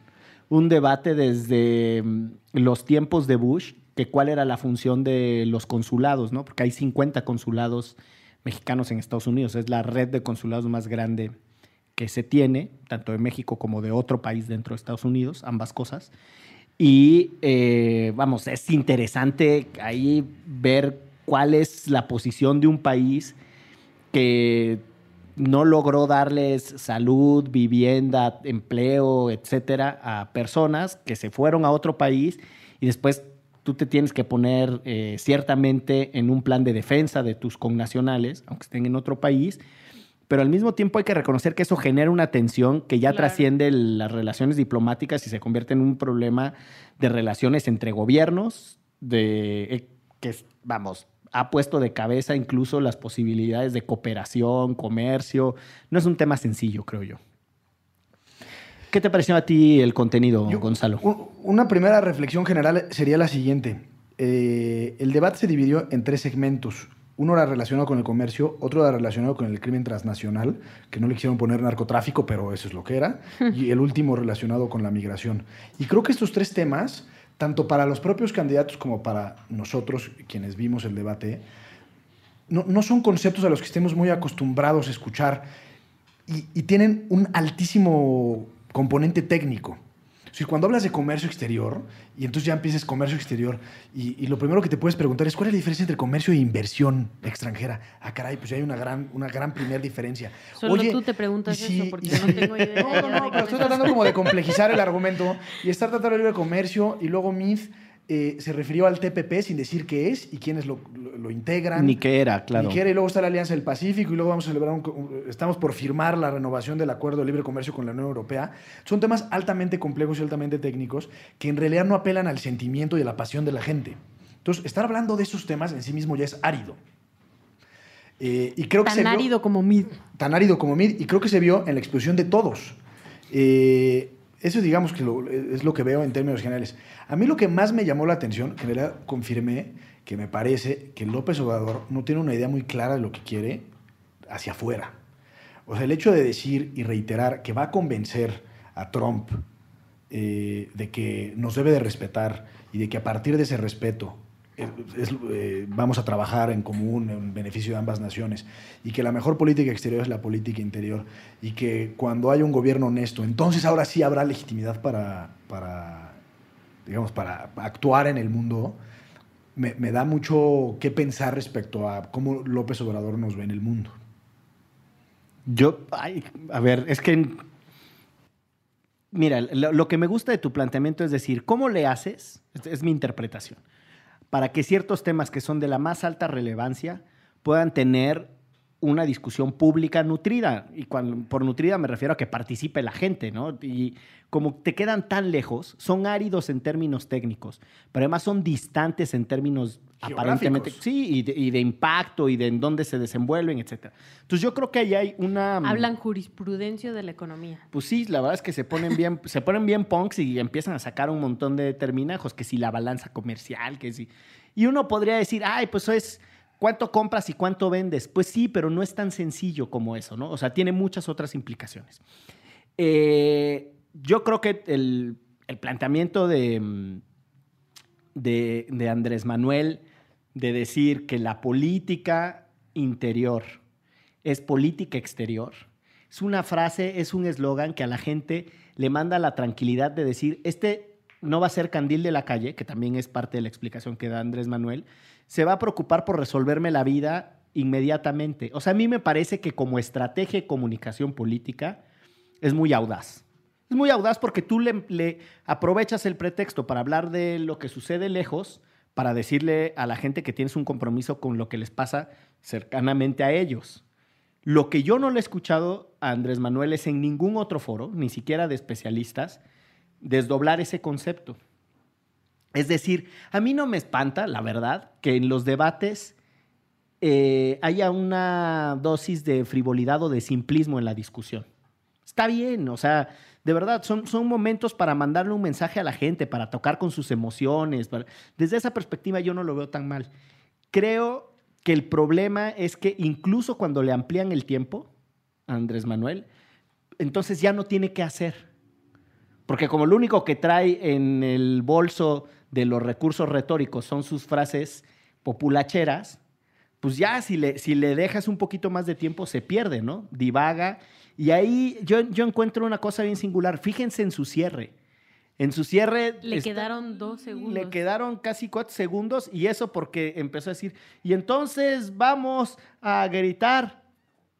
[SPEAKER 4] un debate desde mm, los tiempos de Bush, que cuál era la función de los consulados, ¿no? Porque hay 50 consulados mexicanos en Estados Unidos. Es la red de consulados más grande que se tiene, tanto de México como de otro país dentro de Estados Unidos, ambas cosas. Y eh, vamos, es interesante ahí ver cuál es la posición de un país que no logró darles salud, vivienda, empleo, etcétera, a personas que se fueron a otro país y después tú te tienes que poner eh, ciertamente en un plan de defensa de tus connacionales, aunque estén en otro país, pero al mismo tiempo hay que reconocer que eso genera una tensión que ya
[SPEAKER 1] Claro.
[SPEAKER 4] trasciende las relaciones diplomáticas y se convierte en un problema de relaciones entre gobiernos, de eh, que vamos ha puesto de cabeza incluso las posibilidades de cooperación, comercio. No es un tema sencillo, creo yo. ¿Qué te pareció a ti el contenido,
[SPEAKER 3] Yo-
[SPEAKER 4] Gonzalo?
[SPEAKER 3] un- Una primera reflexión general sería la siguiente. Eh, el debate se dividió en tres segmentos. Uno era relacionado con el comercio, otro era relacionado con el crimen transnacional, que no le quisieron poner narcotráfico, pero eso es lo que era, y el último relacionado con la migración. Y creo que estos tres temas, tanto para los propios candidatos como para nosotros, quienes vimos el debate, no, no son conceptos a los que estemos muy acostumbrados a escuchar y, y tienen un altísimo componente técnico. Sea, cuando hablas de comercio exterior, y entonces ya empiezas comercio exterior, y, y lo primero que te puedes preguntar es cuál es la diferencia entre comercio e inversión extranjera. Ah, caray, pues ya hay una gran, una gran primera diferencia.
[SPEAKER 1] Solo tú te preguntas
[SPEAKER 3] si-
[SPEAKER 1] eso, porque yo no
[SPEAKER 3] si-
[SPEAKER 1] tengo idea
[SPEAKER 3] No, no, no, pero estoy tratando como de complejizar el argumento y estar tratando de libre comercio, y luego MIF eh, se refirió al TPP sin decir qué es y quiénes lo, lo- lo integran.
[SPEAKER 4] Ni que era, claro.
[SPEAKER 3] Ni quiere, y luego está la Alianza del Pacífico, y luego vamos a celebrar, un, estamos por firmar la renovación del Acuerdo de Libre Comercio con la Unión Europea. Son temas altamente complejos y altamente técnicos que en realidad no apelan al sentimiento y a la pasión de la gente. Entonces, estar hablando de esos temas en sí mismo ya es árido. Eh, y creo que se
[SPEAKER 1] Tan
[SPEAKER 3] vio-
[SPEAKER 1] árido como Mid.
[SPEAKER 3] tan árido como Mid, y creo que se vio en la exposición de todos. Eh, eso digamos que es lo que veo en términos generales. A mí lo que más me llamó la atención, que en realidad confirmé, que me parece que López Obrador no tiene una idea muy clara de lo que quiere hacia afuera. O sea, el hecho de decir y reiterar que va a convencer a Trump eh, de que nos debe de respetar y de que a partir de ese respeto eh, vamos a trabajar en común en beneficio de ambas naciones y que la mejor política exterior es la política interior y que cuando haya un gobierno honesto, entonces ahora sí habrá legitimidad para, para digamos, para actuar en el mundo, me, da mucho que pensar respecto a cómo López Obrador nos ve en el mundo.
[SPEAKER 4] Yo, ay, a ver, es que. Mira, lo, que me gusta de tu planteamiento es decir, ¿cómo le haces? Es, es mi interpretación. Para que ciertos temas que son de la más alta relevancia puedan tener una discusión pública nutrida. Y por nutrida me refiero a que participe la gente, ¿no? Y como te quedan tan lejos, son áridos en términos técnicos, pero además son distantes en términos aparentemente, sí, y de, y de impacto y de en dónde se desenvuelven, etcétera. Entonces yo creo que ahí hay una...
[SPEAKER 1] Hablan jurisprudencia de la economía.
[SPEAKER 4] Pues sí, la verdad es que se ponen bien, se ponen bien punks y empiezan a sacar un montón de terminajos, que si la balanza comercial, que si. Y uno podría decir, ay, pues eso es cuánto compras y cuánto vendes. Pues sí, pero no es tan sencillo como eso, ¿no? O sea, tiene muchas otras implicaciones. Eh, yo creo que el, el planteamiento de, mm, de, Andrés Manuel de decir que la política interior es política exterior, es una frase, es un eslogan que a la gente le manda la tranquilidad de decir, este no va a ser candil de la calle, que también es parte de la explicación que da Andrés Manuel, se va a preocupar por resolverme la vida inmediatamente. O sea, a mí me parece que como estrategia de comunicación política es muy audaz. Es muy audaz porque tú le, aprovechas el pretexto para hablar de lo que sucede lejos, para decirle a la gente que tienes un compromiso con lo que les pasa cercanamente a ellos. Lo que yo no le he escuchado a Andrés Manuel es en ningún otro foro, ni siquiera de especialistas, desdoblar ese concepto. Es decir, a mí no me espanta, la verdad, que en los debates eh, haya una dosis de frivolidad o de simplismo en la discusión. Está bien, o sea, de verdad, son, son momentos para mandarle un mensaje a la gente, para tocar con sus emociones. para- Desde esa perspectiva yo no lo veo tan mal. Creo que el problema es que incluso cuando le amplían el tiempo a Andrés Manuel, entonces ya no tiene qué hacer. Porque como lo único que trae en el bolso de los recursos retóricos son sus frases populacheras, pues ya si le, si le dejas un poquito más de tiempo se pierde, ¿no? Divaga. Y ahí yo, yo encuentro una cosa bien singular. Fíjense en su cierre. En su cierre...
[SPEAKER 1] Le
[SPEAKER 4] está-
[SPEAKER 1] quedaron dos segundos.
[SPEAKER 4] le quedaron casi cuatro segundos y eso porque empezó a decir, y entonces vamos a gritar,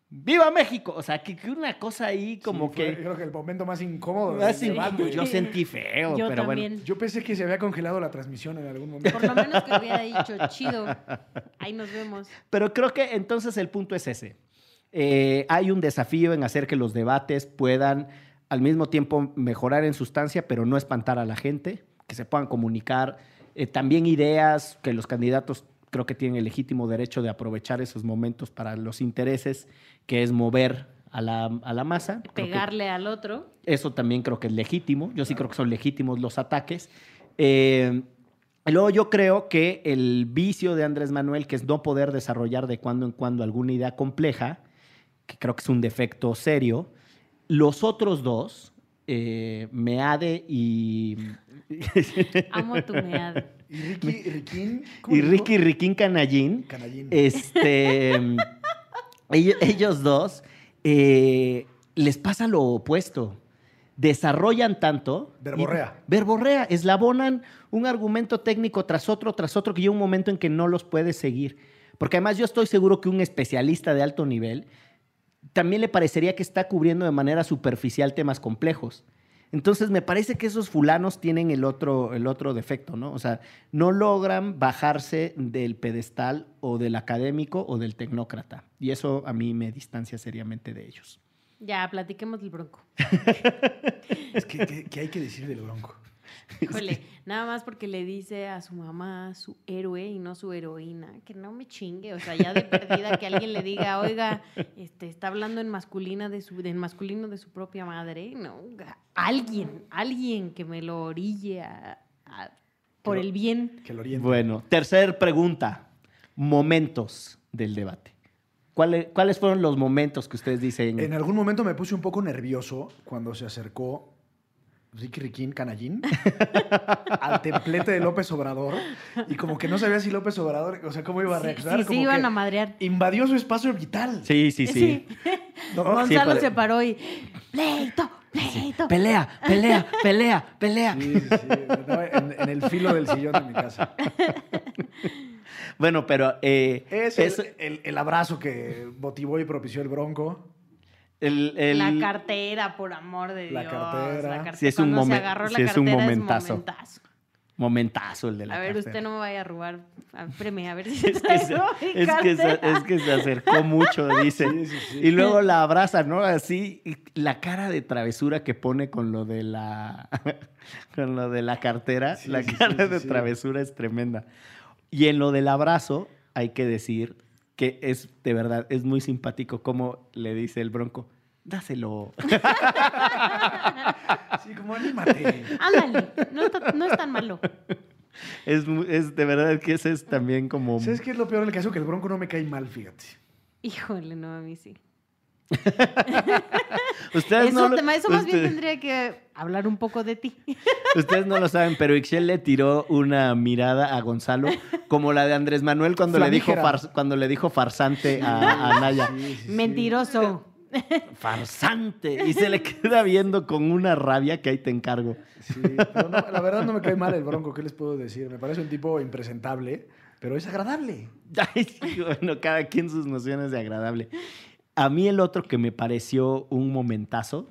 [SPEAKER 4] ¡Viva México! O sea, que, que una cosa ahí como
[SPEAKER 3] Sí, fue,
[SPEAKER 4] que...
[SPEAKER 3] Creo que el momento más incómodo.
[SPEAKER 4] Así,
[SPEAKER 3] debate.
[SPEAKER 4] yo sentí feo,
[SPEAKER 1] Yo
[SPEAKER 4] pero bueno.
[SPEAKER 3] Yo pensé que se había congelado la transmisión en algún momento.
[SPEAKER 1] Por lo menos que hubiera dicho, chido. Ahí nos vemos.
[SPEAKER 4] Pero creo que entonces el punto es ese. Eh, hay un desafío en hacer que los debates puedan al mismo tiempo mejorar en sustancia, pero no espantar a la gente, que se puedan comunicar eh, también ideas, que los candidatos creo que tienen el legítimo derecho de aprovechar esos momentos para los intereses, que es mover a la, a la masa.
[SPEAKER 1] Pegarle al otro.
[SPEAKER 4] eso también creo que es legítimo. Yo sí creo que son legítimos los ataques. Eh, luego yo creo que el vicio de Andrés Manuel, que es no poder desarrollar de cuando en cuando alguna idea compleja, que creo que es un defecto serio, los otros dos, eh, Meade y,
[SPEAKER 1] Amo tu meada.
[SPEAKER 3] Y Ricky, Riquín. ¿cómo
[SPEAKER 4] y
[SPEAKER 3] dijo?
[SPEAKER 4] Ricky Riquín Canallín,
[SPEAKER 3] Canallín.
[SPEAKER 4] este, ellos, ellos dos eh, les pasa lo opuesto. Desarrollan tanto. y-
[SPEAKER 3] Verborrea.
[SPEAKER 4] verborrea, eslabonan un argumento técnico tras otro, tras otro, que llega un momento en que no los puedes seguir. Porque además yo estoy seguro que un especialista de alto nivel también le parecería que está cubriendo de manera superficial temas complejos. Entonces me parece que esos fulanos tienen el otro, el otro defecto, ¿no? O sea, no logran bajarse del pedestal o del académico o del tecnócrata. Y eso a mí me distancia seriamente de ellos.
[SPEAKER 1] Ya, platiquemos del bronco.
[SPEAKER 3] Es que, ¿qué, qué hay que decir del bronco?
[SPEAKER 1] Híjole, nada más porque le dice a su mamá su héroe y no su heroína, que no me chingue, o sea, ya de perdida que alguien le diga, oiga, este, está hablando en masculina de su, en masculino de su propia madre, no, alguien, alguien que me lo orille a- a- por
[SPEAKER 3] Que lo-
[SPEAKER 1] el bien.
[SPEAKER 3] Que lo oriente.
[SPEAKER 4] Bueno, tercer pregunta. Momentos del debate. ¿Cuáles, ¿Cuáles fueron los momentos que ustedes dicen?
[SPEAKER 3] En algún momento me puse un poco nervioso cuando se acercó Ricky Riquín Canallín al templete de López Obrador y como que no sabía si López Obrador, o sea, cómo iba a
[SPEAKER 1] Sí,
[SPEAKER 3] reaccionar.
[SPEAKER 1] sí, sí,
[SPEAKER 3] como
[SPEAKER 1] iban
[SPEAKER 3] que
[SPEAKER 1] a madrear.
[SPEAKER 3] Invadió su espacio vital.
[SPEAKER 4] Sí, sí, sí.
[SPEAKER 3] No,
[SPEAKER 1] Gonzalo se paró y, pleito, pleito.
[SPEAKER 4] Pelea, pelea, pelea, pelea.
[SPEAKER 3] Sí, sí, sí. En, en el filo del sillón de mi casa.
[SPEAKER 4] Bueno, pero eh,
[SPEAKER 3] Es
[SPEAKER 4] eso-
[SPEAKER 3] el, el- el abrazo que motivó y propició el bronco.
[SPEAKER 4] El- el-
[SPEAKER 1] La cartera, por amor de
[SPEAKER 3] La
[SPEAKER 1] Dios.
[SPEAKER 3] cartera.
[SPEAKER 1] La cartera.
[SPEAKER 4] Sí, es un momen- es un momentazo.
[SPEAKER 1] momentazo.
[SPEAKER 4] momentazo el de la
[SPEAKER 1] A ver,
[SPEAKER 4] cartera.
[SPEAKER 1] usted no me vaya a robar. A- Espéreme, a ver si
[SPEAKER 4] Es que, se, es, que se, es que se acercó mucho, dice.
[SPEAKER 3] Sí, sí, sí.
[SPEAKER 4] Y luego la abraza, ¿no? Así, y la cara de travesura que pone con lo de la, con lo de la cartera,
[SPEAKER 3] Sí,
[SPEAKER 4] la
[SPEAKER 3] sí,
[SPEAKER 4] cara
[SPEAKER 3] sí, sí,
[SPEAKER 4] de
[SPEAKER 3] sí.
[SPEAKER 4] travesura es tremenda. Y en lo del abrazo, hay que decir que es de verdad, es muy simpático como le dice el bronco, dáselo.
[SPEAKER 3] Sí, como anímate.
[SPEAKER 1] Ándale, no, es tan malo.
[SPEAKER 4] Es, es de verdad que ese es también como...
[SPEAKER 3] ¿Sabes qué es lo peor del caso? Que el bronco no me cae mal, fíjate.
[SPEAKER 1] Híjole, no, a mí sí.
[SPEAKER 4] Ustedes,
[SPEAKER 1] Eso,
[SPEAKER 4] no lo,
[SPEAKER 1] eso más bien
[SPEAKER 4] usted-
[SPEAKER 1] tendría que hablar un poco de ti.
[SPEAKER 4] ustedes no lo saben, pero Ixchel le tiró una mirada a Gonzalo como la de Andrés Manuel cuando, le dijo, cuando le dijo farsante a, a Naya.
[SPEAKER 3] Sí, sí, sí.
[SPEAKER 1] Mentiroso.
[SPEAKER 4] Farsante. Y se le queda viendo con una rabia que ahí te encargo.
[SPEAKER 3] Sí, pero no, la verdad no me cae mal el bronco, ¿qué les puedo decir? Me parece un tipo impresentable, pero es agradable.
[SPEAKER 4] Ay, sí, bueno, cada quien sus nociones de agradable. A mí el otro que me pareció un momentazo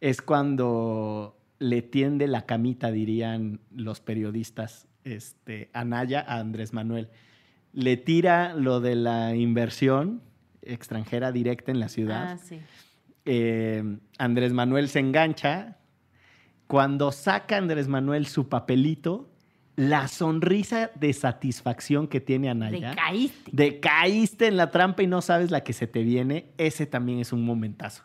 [SPEAKER 4] es cuando le tiende la camita, dirían los periodistas, este, a Naya, a Andrés Manuel. Le tira lo de la inversión extranjera directa en la ciudad.
[SPEAKER 1] Ah, sí.
[SPEAKER 4] Eh, Andrés Manuel se engancha. Cuando saca Andrés Manuel su papelito, la sonrisa de satisfacción que tiene Anaya,
[SPEAKER 1] caíste.
[SPEAKER 4] de caíste en la trampa y no sabes la que se te viene, ese también es un momentazo.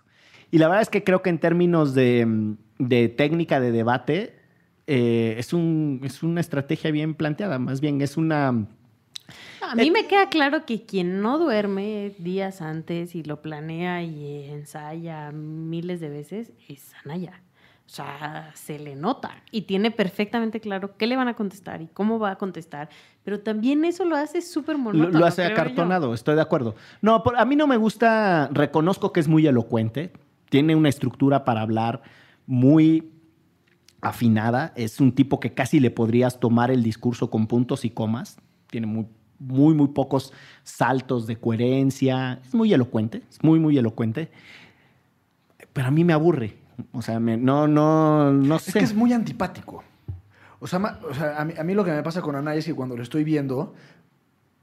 [SPEAKER 4] Y la verdad es que creo que en términos de, de técnica de debate, eh, es, un, es una estrategia bien planteada, más bien es una...
[SPEAKER 1] A mí me queda claro que quien no duerme días antes y lo planea y ensaya miles de veces es Anaya. O sea, se le nota y tiene perfectamente claro qué le van a contestar y cómo va a contestar. Pero también eso lo hace súper monótono.
[SPEAKER 4] lo hace
[SPEAKER 1] yo.
[SPEAKER 4] acartonado, estoy de acuerdo. No, por- a mí no me gusta, reconozco que es muy elocuente, tiene una estructura para hablar muy afinada, es un tipo que casi le podrías tomar el discurso con puntos y comas, tiene muy, muy, muy pocos saltos de coherencia, es muy elocuente, es muy, muy elocuente, pero a mí me aburre, o sea, me- no, no, no
[SPEAKER 3] Es
[SPEAKER 4] sé.
[SPEAKER 3] que es muy antipático. O sea, ma- o sea, a, mí, a mí lo que me pasa con Anaya es que cuando lo estoy viendo,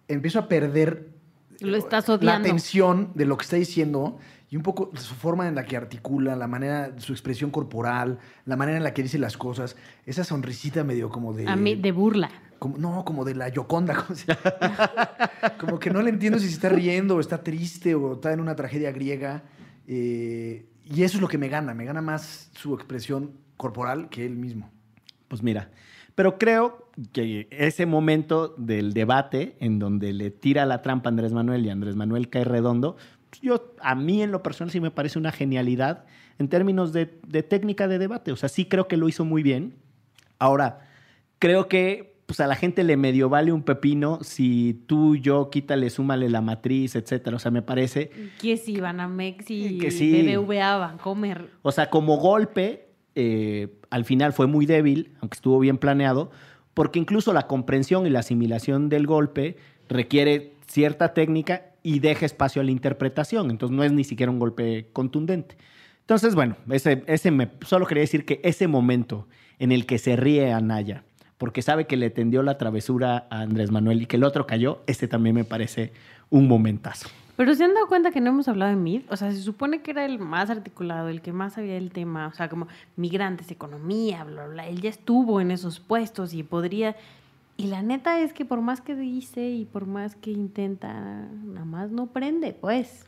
[SPEAKER 3] empiezo a perder
[SPEAKER 1] Lo estás
[SPEAKER 3] la atención de lo que está diciendo y un poco su forma en la que articula, la manera, su expresión corporal, la manera en la que dice las cosas, esa sonrisita medio como de...
[SPEAKER 1] A mí, de burla.
[SPEAKER 3] como- no, como de la Yoconda. Como, se- como que no le entiendo si se está riendo o está triste o está en una tragedia griega. eh, y eso es lo que me gana. Me gana más su expresión corporal que él mismo.
[SPEAKER 4] Pues mira, pero creo que ese momento del debate en donde le tira la trampa a Andrés Manuel y Andrés Manuel cae redondo, pues yo a mí en lo personal sí me parece una genialidad en términos de, de técnica de debate. O sea, sí creo que lo hizo muy bien. Ahora, creo que pues a la gente le medio vale un pepino si tú, yo, quítale, súmale la matriz, etcétera. O sea, me parece
[SPEAKER 1] Que si Banamex y
[SPEAKER 4] Que sí.
[SPEAKER 1] BBVA, Bancomer.
[SPEAKER 4] O sea, como golpe, eh, al final fue muy débil, aunque estuvo bien planeado, porque incluso la comprensión y la asimilación del golpe requiere cierta técnica y deja espacio a la interpretación. Entonces no es ni siquiera un golpe contundente. Entonces, bueno, ese, ese me, solo quería decir que ese momento en el que se ríe Anaya, porque sabe que le tendió la travesura a Andrés Manuel y que el otro cayó, ese también me parece un momentazo.
[SPEAKER 1] Pero se han dado cuenta que no hemos hablado de MID. O sea, se supone que era el más articulado, el que más sabía del tema. O sea, como migrantes, economía, bla, bla, bla. Él ya estuvo en esos puestos y podría. Y la neta es que por más que dice y por más que intenta, nada más no prende, pues.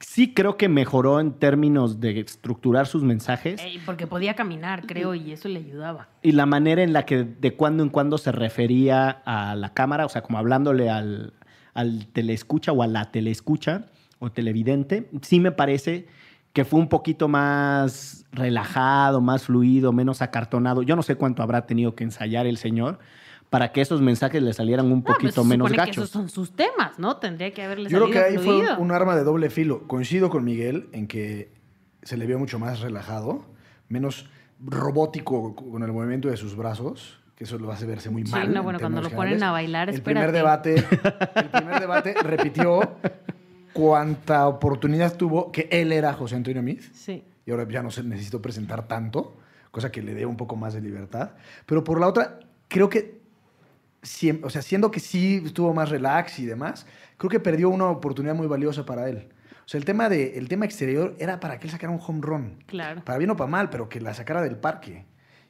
[SPEAKER 4] Sí creo que mejoró en términos de estructurar sus mensajes.
[SPEAKER 1] Ey, porque podía caminar, creo, y eso le ayudaba.
[SPEAKER 4] y la manera en la que de cuando en cuando se refería a la cámara, o sea, como hablándole al, al teleescucha o a la teleescucha o televidente, sí me parece que fue un poquito más relajado, más fluido, menos acartonado. Yo no sé cuánto habrá tenido que ensayar el señor para que esos mensajes le salieran un
[SPEAKER 1] Ah, pues
[SPEAKER 4] poquito menos
[SPEAKER 1] supone que
[SPEAKER 4] gachos.
[SPEAKER 1] esos son sus temas, ¿no? Tendría que haberle
[SPEAKER 3] Yo creo que ahí
[SPEAKER 1] salido
[SPEAKER 3] fue un arma de doble filo. Coincido con Miguel en que se le vio mucho más relajado, menos robótico con el movimiento de sus brazos, que eso lo hace verse muy
[SPEAKER 1] Sí,
[SPEAKER 3] mal.
[SPEAKER 1] no,
[SPEAKER 3] en
[SPEAKER 1] bueno, cuando lo ponen a bailar,
[SPEAKER 3] el primer debate, el primer debate repitió cuánta oportunidad tuvo que él era José Antonio Miz
[SPEAKER 1] Sí.
[SPEAKER 3] y ahora ya no se necesitó presentar tanto, cosa que le dé un poco más de libertad. Pero por la otra, creo que, o sea, siendo que sí estuvo más relax y demás, creo que perdió una oportunidad muy valiosa para él. O sea, el tema, de, el tema exterior era para que él sacara un home run.
[SPEAKER 1] Claro.
[SPEAKER 3] Para bien o para mal, pero que la sacara del parque.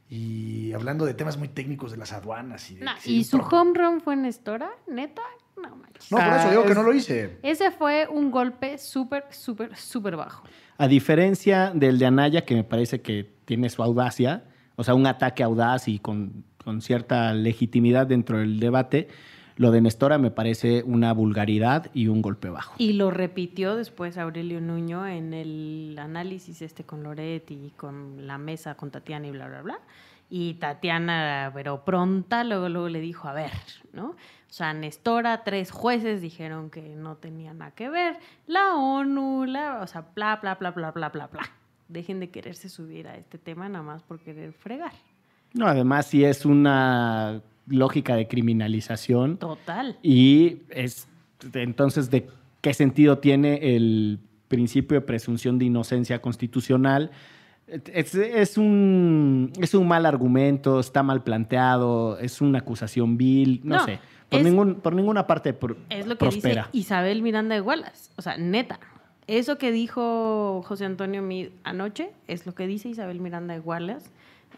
[SPEAKER 3] y hablando de temas muy técnicos de las aduanas. Y, de-
[SPEAKER 1] ¿Y su
[SPEAKER 3] pro-
[SPEAKER 1] home run fue Nestora? ¿Neta? No manches.
[SPEAKER 3] No, por
[SPEAKER 4] Ah,
[SPEAKER 3] eso digo que
[SPEAKER 4] es-
[SPEAKER 3] no lo hice.
[SPEAKER 1] Ese fue un golpe súper, súper, súper bajo.
[SPEAKER 4] A diferencia del de Anaya, que me parece que tiene su audacia, o sea, un ataque audaz y con, con cierta legitimidad dentro del debate, lo de Nestora me parece una vulgaridad y un golpe bajo.
[SPEAKER 1] Y lo repitió después Aurelio Nuño en el análisis este con Loret y con la mesa con Tatiana y bla, bla, bla. Y Tatiana, pero pronta, luego, luego le dijo, a ver, ¿no? O sea, Nestora, tres jueces dijeron que no tenía nada que ver. La ONU, la, o sea, bla, bla, bla, bla, bla, bla, bla. Dejen de quererse subir a este tema nada más por querer fregar.
[SPEAKER 4] No, además sí es una lógica de criminalización
[SPEAKER 1] Total.
[SPEAKER 4] y es entonces de qué sentido tiene el principio de presunción de inocencia constitucional. Es, es un, es un mal argumento, está mal planteado, es una acusación vil, no,
[SPEAKER 1] No,
[SPEAKER 4] sé. Por,
[SPEAKER 1] es-
[SPEAKER 4] ningún, por ninguna parte
[SPEAKER 1] Es lo que
[SPEAKER 4] prospera.
[SPEAKER 1] dice Isabel Miranda de Wallace. O sea, neta. Eso que dijo José Antonio Mid anoche es lo que dice Isabel Miranda de Wallace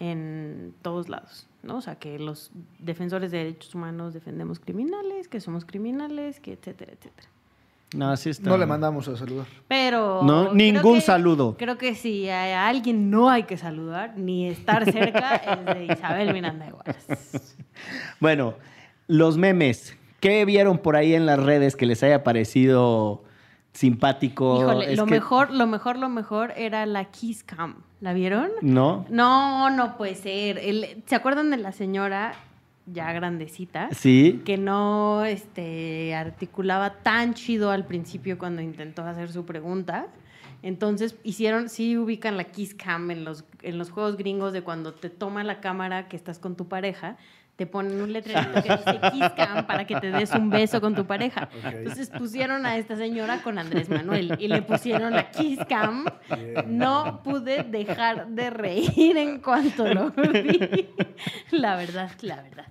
[SPEAKER 1] en todos lados. ¿no? O sea, que los defensores de derechos humanos defendemos criminales, que somos criminales, que etcétera, etcétera.
[SPEAKER 4] No, sí está-
[SPEAKER 3] No le mandamos a saludar.
[SPEAKER 1] Pero.
[SPEAKER 4] No, ningún
[SPEAKER 1] que-
[SPEAKER 4] saludo.
[SPEAKER 1] Creo que si a alguien no hay que saludar ni estar cerca es de Isabel Miranda de.
[SPEAKER 4] Bueno, los memes. ¿Qué vieron por ahí en las redes que les haya parecido simpático?
[SPEAKER 1] Híjole,
[SPEAKER 4] Es
[SPEAKER 1] lo
[SPEAKER 4] que-
[SPEAKER 1] mejor, lo mejor, lo mejor era la Kiss Cam. ¿La vieron?
[SPEAKER 4] ¿No?
[SPEAKER 1] No, no puede ser. El- ¿Se acuerdan de la señora ya grandecita?
[SPEAKER 4] Sí.
[SPEAKER 1] Que no este, articulaba tan chido al principio cuando intentó hacer su pregunta. Entonces hicieron, sí ubican la Kiss Cam en los, en los juegos gringos de cuando te toma la cámara que estás con tu pareja, te ponen un letrerito que dice Kiss Cam para que te des un beso con tu pareja. Entonces pusieron a esta señora con Andrés Manuel y le pusieron la Kiss Cam. No pude dejar de reír en cuanto lo vi. La verdad, la verdad.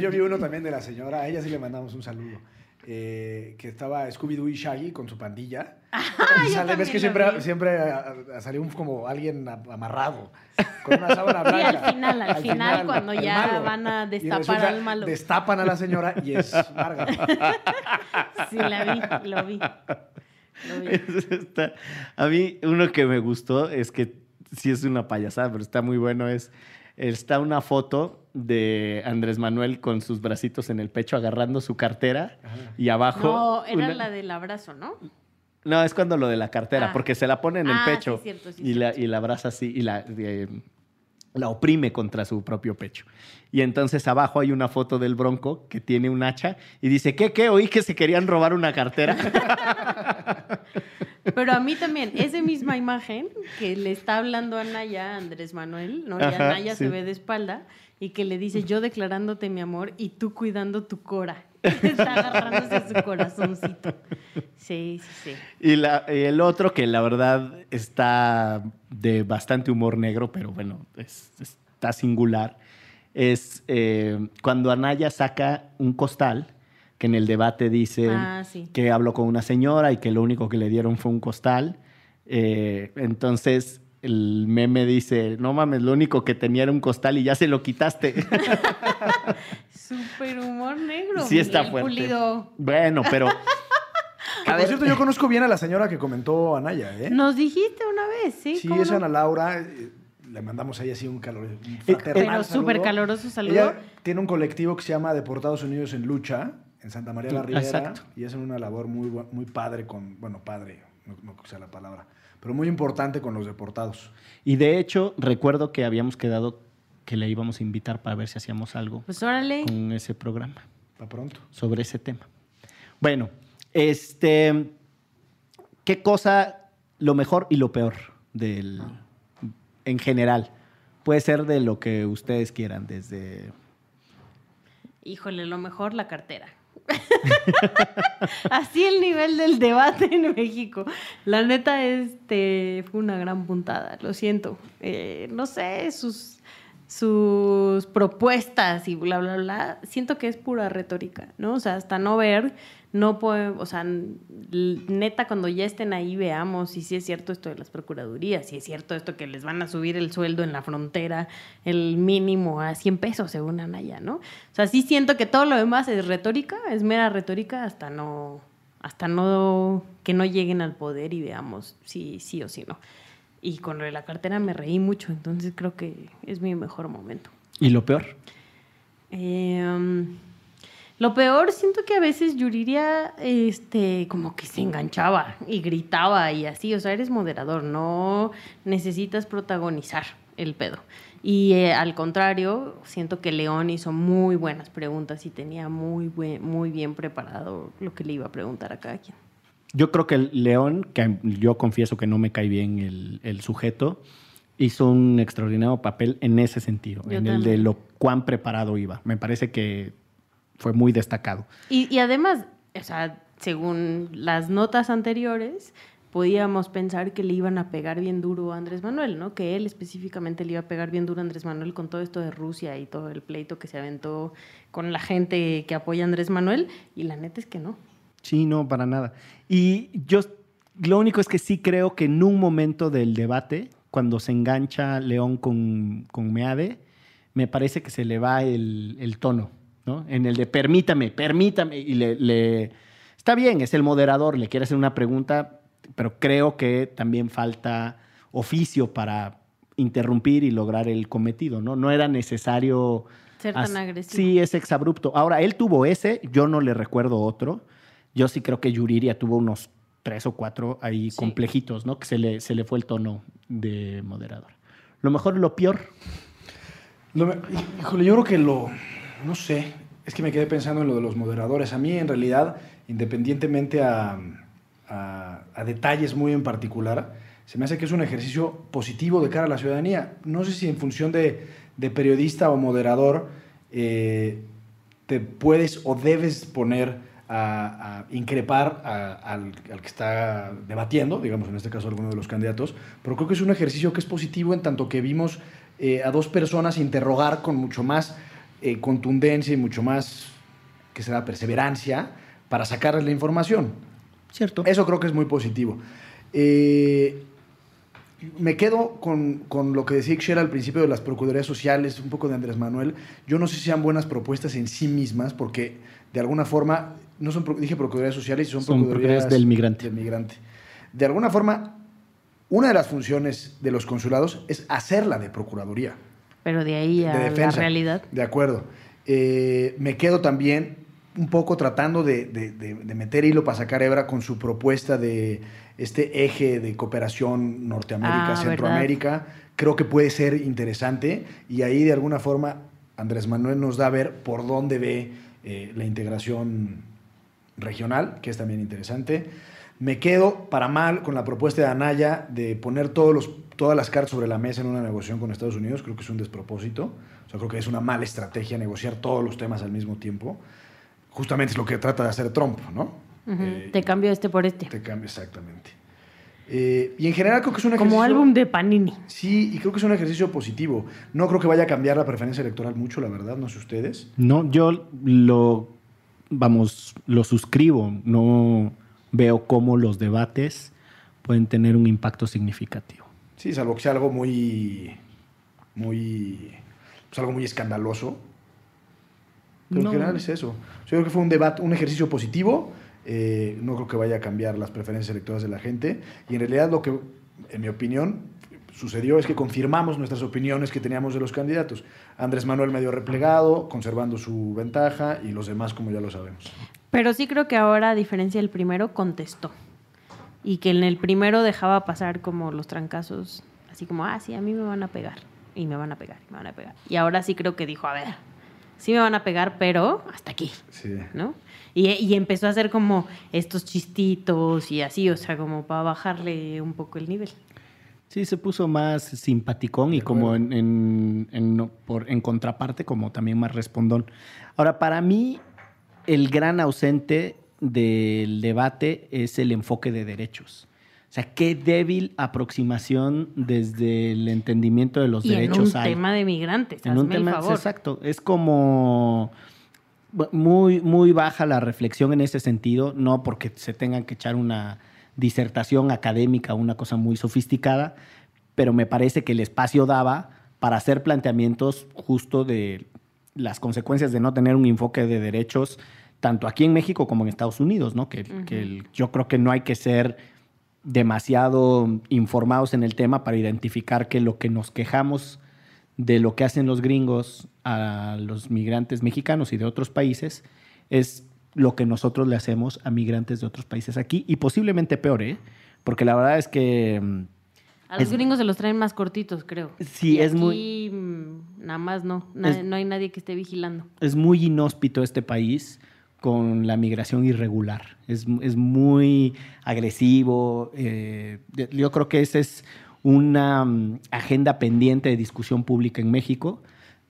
[SPEAKER 3] Yo vi uno también de la señora, a ella sí le mandamos un saludo. Eh, que estaba Scooby-Doo y Shaggy con su pandilla. y
[SPEAKER 1] yo
[SPEAKER 3] sale, ves que
[SPEAKER 1] lo
[SPEAKER 3] siempre,
[SPEAKER 1] vi.
[SPEAKER 3] siempre ah, ah, salió un- como alguien a- amarrado, con una sábana
[SPEAKER 1] Sí,
[SPEAKER 3] blanca.
[SPEAKER 1] al final, al final, cuando
[SPEAKER 3] el
[SPEAKER 1] ya
[SPEAKER 3] malo.
[SPEAKER 1] van a
[SPEAKER 3] Y
[SPEAKER 1] destapar al malo.
[SPEAKER 3] Destapan a la señora y es Margaret.
[SPEAKER 1] Sí, la vi, lo vi. Lo vi.
[SPEAKER 4] Está- a mí uno que me gustó es que sí es una payasada, pero está muy bueno. Es está una foto de Andrés Manuel con sus bracitos en el pecho agarrando su cartera y abajo.
[SPEAKER 1] No, era
[SPEAKER 4] una-
[SPEAKER 1] la del abrazo, ¿no?
[SPEAKER 4] No, es cuando lo de la cartera,
[SPEAKER 1] Ah.
[SPEAKER 4] porque se la pone en el
[SPEAKER 1] Ah, sí,
[SPEAKER 4] pecho
[SPEAKER 1] cierto, sí,
[SPEAKER 4] y, la, y la abraza así y la, eh, la oprime contra su propio pecho. Y entonces abajo hay una foto del Bronco que tiene un hacha y dice, ¿qué, qué? Oí que se querían robar una cartera.
[SPEAKER 1] Pero a mí también, esa misma imagen que le está hablando a Naya, Andrés Manuel, ¿no? Y
[SPEAKER 4] Ajá,
[SPEAKER 1] Naya
[SPEAKER 4] sí.
[SPEAKER 1] se ve de espalda y que le dice yo declarándote mi amor y tú cuidando tu cora. Está agarrándose a su corazoncito. Sí, sí, sí.
[SPEAKER 4] Y, la- y el otro que la verdad está de bastante humor negro, pero bueno, es- está singular, es eh, cuando Anaya saca un costal que en el debate dice
[SPEAKER 1] Ah, sí.
[SPEAKER 4] que habló con una señora y que lo único que le dieron fue un costal. Eh, entonces el meme dice, no mames, lo único que tenía era un costal y ya se lo quitaste.
[SPEAKER 1] Súper humor negro.
[SPEAKER 4] sí está
[SPEAKER 1] Miguel
[SPEAKER 4] fuerte.
[SPEAKER 1] Pulido.
[SPEAKER 4] Bueno, pero...
[SPEAKER 3] Que, por cierto, yo conozco bien a la señora que comentó Anaya, ¿eh?
[SPEAKER 1] Nos dijiste una vez, ¿sí?
[SPEAKER 3] Sí,
[SPEAKER 1] ¿Cómo
[SPEAKER 3] es
[SPEAKER 1] no?
[SPEAKER 3] Ana Laura. eh, Le mandamos a ella así un calor. Un
[SPEAKER 1] Pero
[SPEAKER 3] fraternal
[SPEAKER 1] súper
[SPEAKER 3] saludo.
[SPEAKER 1] caloroso saludo.
[SPEAKER 3] Ella tiene un colectivo que se llama Deportados Unidos en Lucha, en Santa María la Ribera.
[SPEAKER 4] Exacto.
[SPEAKER 3] Y hacen una labor muy, muy padre con, bueno, padre, no, no sea la palabra, pero muy importante con los deportados.
[SPEAKER 4] Y de hecho, recuerdo que habíamos quedado que le íbamos a invitar para ver si hacíamos algo
[SPEAKER 1] Pues órale.
[SPEAKER 4] con ese programa,
[SPEAKER 3] Para pronto.
[SPEAKER 4] sobre ese tema. Bueno, este, ¿qué cosa, lo mejor y lo peor del, en general? Puede ser de lo que ustedes quieran, desde...
[SPEAKER 1] Híjole, lo mejor la cartera. Así el nivel del debate en México. La neta, este fue una gran puntada, lo siento. Eh, no sé, sus, sus propuestas y bla, bla, bla, siento que es pura retórica, ¿no? O sea, hasta no ver, no puede, o sea, neta, cuando ya estén ahí veamos si sí es cierto esto de las procuradurías, si es cierto esto que les van a subir el sueldo en la frontera, el mínimo a 100 pesos según Anaya, ¿no? O sea, sí siento que todo lo demás es retórica, es mera retórica hasta no, hasta no, que no lleguen al poder y veamos si sí o si no. Y con lo de la cartera me reí mucho, entonces creo que es mi mejor momento.
[SPEAKER 4] ¿Y lo peor?
[SPEAKER 1] Em, lo peor, siento que a veces Yuriria, este, como que se enganchaba y gritaba y así. O sea, eres moderador, no necesitas protagonizar el pedo. Y eh, al contrario, siento que León hizo muy buenas preguntas y tenía muy, muy bien preparado lo que le iba a preguntar a cada quien.
[SPEAKER 4] Yo creo que León, que yo confieso que no me cae bien el, sujeto, hizo un extraordinario papel en ese sentido, en el de lo cuán preparado iba. Me parece que fue muy destacado.
[SPEAKER 1] Y, además, o sea, según las notas anteriores, podíamos pensar que le iban a pegar bien duro a Andrés Manuel, ¿no? Que él específicamente le iba a pegar bien duro a Andrés Manuel con todo esto de Rusia y todo el pleito que se aventó con la gente que apoya a Andrés Manuel, y la neta es que no.
[SPEAKER 4] Sí, no, para nada. Y yo lo único es que sí creo que en un momento del debate, cuando se engancha León con, con Meade, me parece que se le va el, tono, ¿no? En el de permítame, permítame, y le, Está bien, es el moderador, le quiere hacer una pregunta, pero creo que también falta oficio para interrumpir y lograr el cometido, ¿no? No era necesario...
[SPEAKER 1] Ser tan agresivo.
[SPEAKER 4] Sí, es exabrupto. Ahora, él tuvo ese, yo no le recuerdo otro. Yo sí creo que Yuriria tuvo unos tres o cuatro ahí complejitos, ¿no? Que se le, se le fue el tono de moderador. Lo mejor, lo peor.
[SPEAKER 3] híjole, yo creo que lo. No sé. Es que me quedé pensando en lo de los moderadores. A mí, en realidad, independientemente a, detalles muy en particular, se me hace que es un ejercicio positivo de cara a la ciudadanía. No sé si en función de, de periodista o moderador eh, te puedes o debes poner a, increpar al, que está debatiendo, digamos en este caso alguno de los candidatos, pero creo que es un ejercicio que es positivo en tanto que vimos eh, a dos personas interrogar con mucho más eh, contundencia y mucho más, que será perseverancia, para sacarles la información.
[SPEAKER 4] Cierto.
[SPEAKER 3] Eso creo que es muy positivo. Eh, me quedo con, con, lo que decía Ixchel al principio de las procuradurías sociales, un poco de Andrés Manuel. Yo no sé si sean buenas propuestas en sí mismas, porque de alguna forma, no son, dije procuradurías sociales, son, son procuradurías,
[SPEAKER 4] del migrante.
[SPEAKER 3] del migrante. De alguna forma, una de las funciones de los consulados es hacerla de procuraduría.
[SPEAKER 1] Pero de ahí a la realidad.
[SPEAKER 3] De acuerdo. Eh, me quedo también un poco tratando de, de, meter hilo para sacar hebra con su propuesta de este eje de cooperación Norteamérica-Centroamérica. Ah, Creo que puede ser interesante y ahí de alguna forma Andrés Manuel nos da a ver por dónde ve eh, la integración regional, que es también interesante. Me quedo para mal con la propuesta de Anaya de poner todos los, todas las cartas sobre la mesa en una negociación con Estados Unidos. Creo que es un despropósito. O sea, creo que es una mala estrategia negociar todos los temas al mismo tiempo. Justamente es lo que trata de hacer Trump, ¿no?
[SPEAKER 1] Eh, te cambio este por este.
[SPEAKER 3] Te cambio, exactamente. Eh, y en general creo que es un ejercicio...
[SPEAKER 1] Como álbum de Panini.
[SPEAKER 3] Sí, y creo que es un ejercicio positivo. No creo que vaya a cambiar la preferencia electoral mucho, la verdad, no sé ustedes.
[SPEAKER 4] No, yo lo, vamos, lo suscribo. No veo cómo los debates pueden tener un impacto significativo.
[SPEAKER 3] Sí, salvo que sea algo muy, muy, pues algo muy escandaloso. Pero en general es eso. Yo creo que fue un debate, un ejercicio positivo eh, no creo que vaya a cambiar las preferencias electorales de la gente. Y en realidad lo que, en mi opinión, sucedió es que confirmamos nuestras opiniones que teníamos de los candidatos. Andrés Manuel medio replegado, conservando su ventaja, y los demás, como ya lo sabemos.
[SPEAKER 1] Pero sí creo que ahora, a diferencia del primero, contestó. Y que en el primero dejaba pasar como los trancazos, así como, ah, sí, a mí me van a pegar. Y me van a pegar, y me van a pegar. Y ahora sí creo que dijo, a ver, sí me van a pegar, pero hasta aquí. Sí. ¿No? Y, empezó a hacer como estos chistitos y así, o sea, como para bajarle un poco el nivel.
[SPEAKER 4] Sí, se puso más simpaticón y como en, en, por, en contraparte, como también más respondón. Ahora, para mí, el gran ausente del debate es el enfoque de derechos. O sea, qué débil aproximación desde el entendimiento de los
[SPEAKER 1] y
[SPEAKER 4] derechos
[SPEAKER 1] en un
[SPEAKER 4] hay.
[SPEAKER 1] tema de migrantes,
[SPEAKER 4] En un
[SPEAKER 1] el
[SPEAKER 4] tema,
[SPEAKER 1] favor.
[SPEAKER 4] exacto. Es como muy, muy baja la reflexión en ese sentido, no porque se tengan que echar una disertación académica, una cosa muy sofisticada, pero me parece que el espacio daba para hacer planteamientos justo de las consecuencias de no tener un enfoque de derechos tanto aquí en México como en Estados Unidos, ¿no? Que, que el- yo creo que no hay que ser demasiado informados en el tema para identificar que lo que nos quejamos de lo que hacen los gringos a los migrantes mexicanos y de otros países es lo que nosotros le hacemos a migrantes de otros países aquí y posiblemente peor, ¿eh? Porque la verdad es que mm,
[SPEAKER 1] A los
[SPEAKER 4] Es-
[SPEAKER 1] gringos se los traen más cortitos, creo.
[SPEAKER 4] Sí,
[SPEAKER 1] Y
[SPEAKER 4] es muy-
[SPEAKER 1] aquí, mm, Nada más no. Na-
[SPEAKER 4] Es-
[SPEAKER 1] No hay nadie que esté vigilando.
[SPEAKER 4] es muy inhóspito este país con la migración irregular. Es, es muy agresivo. eh, yo creo que esa es una mm, agenda pendiente de discusión pública en México.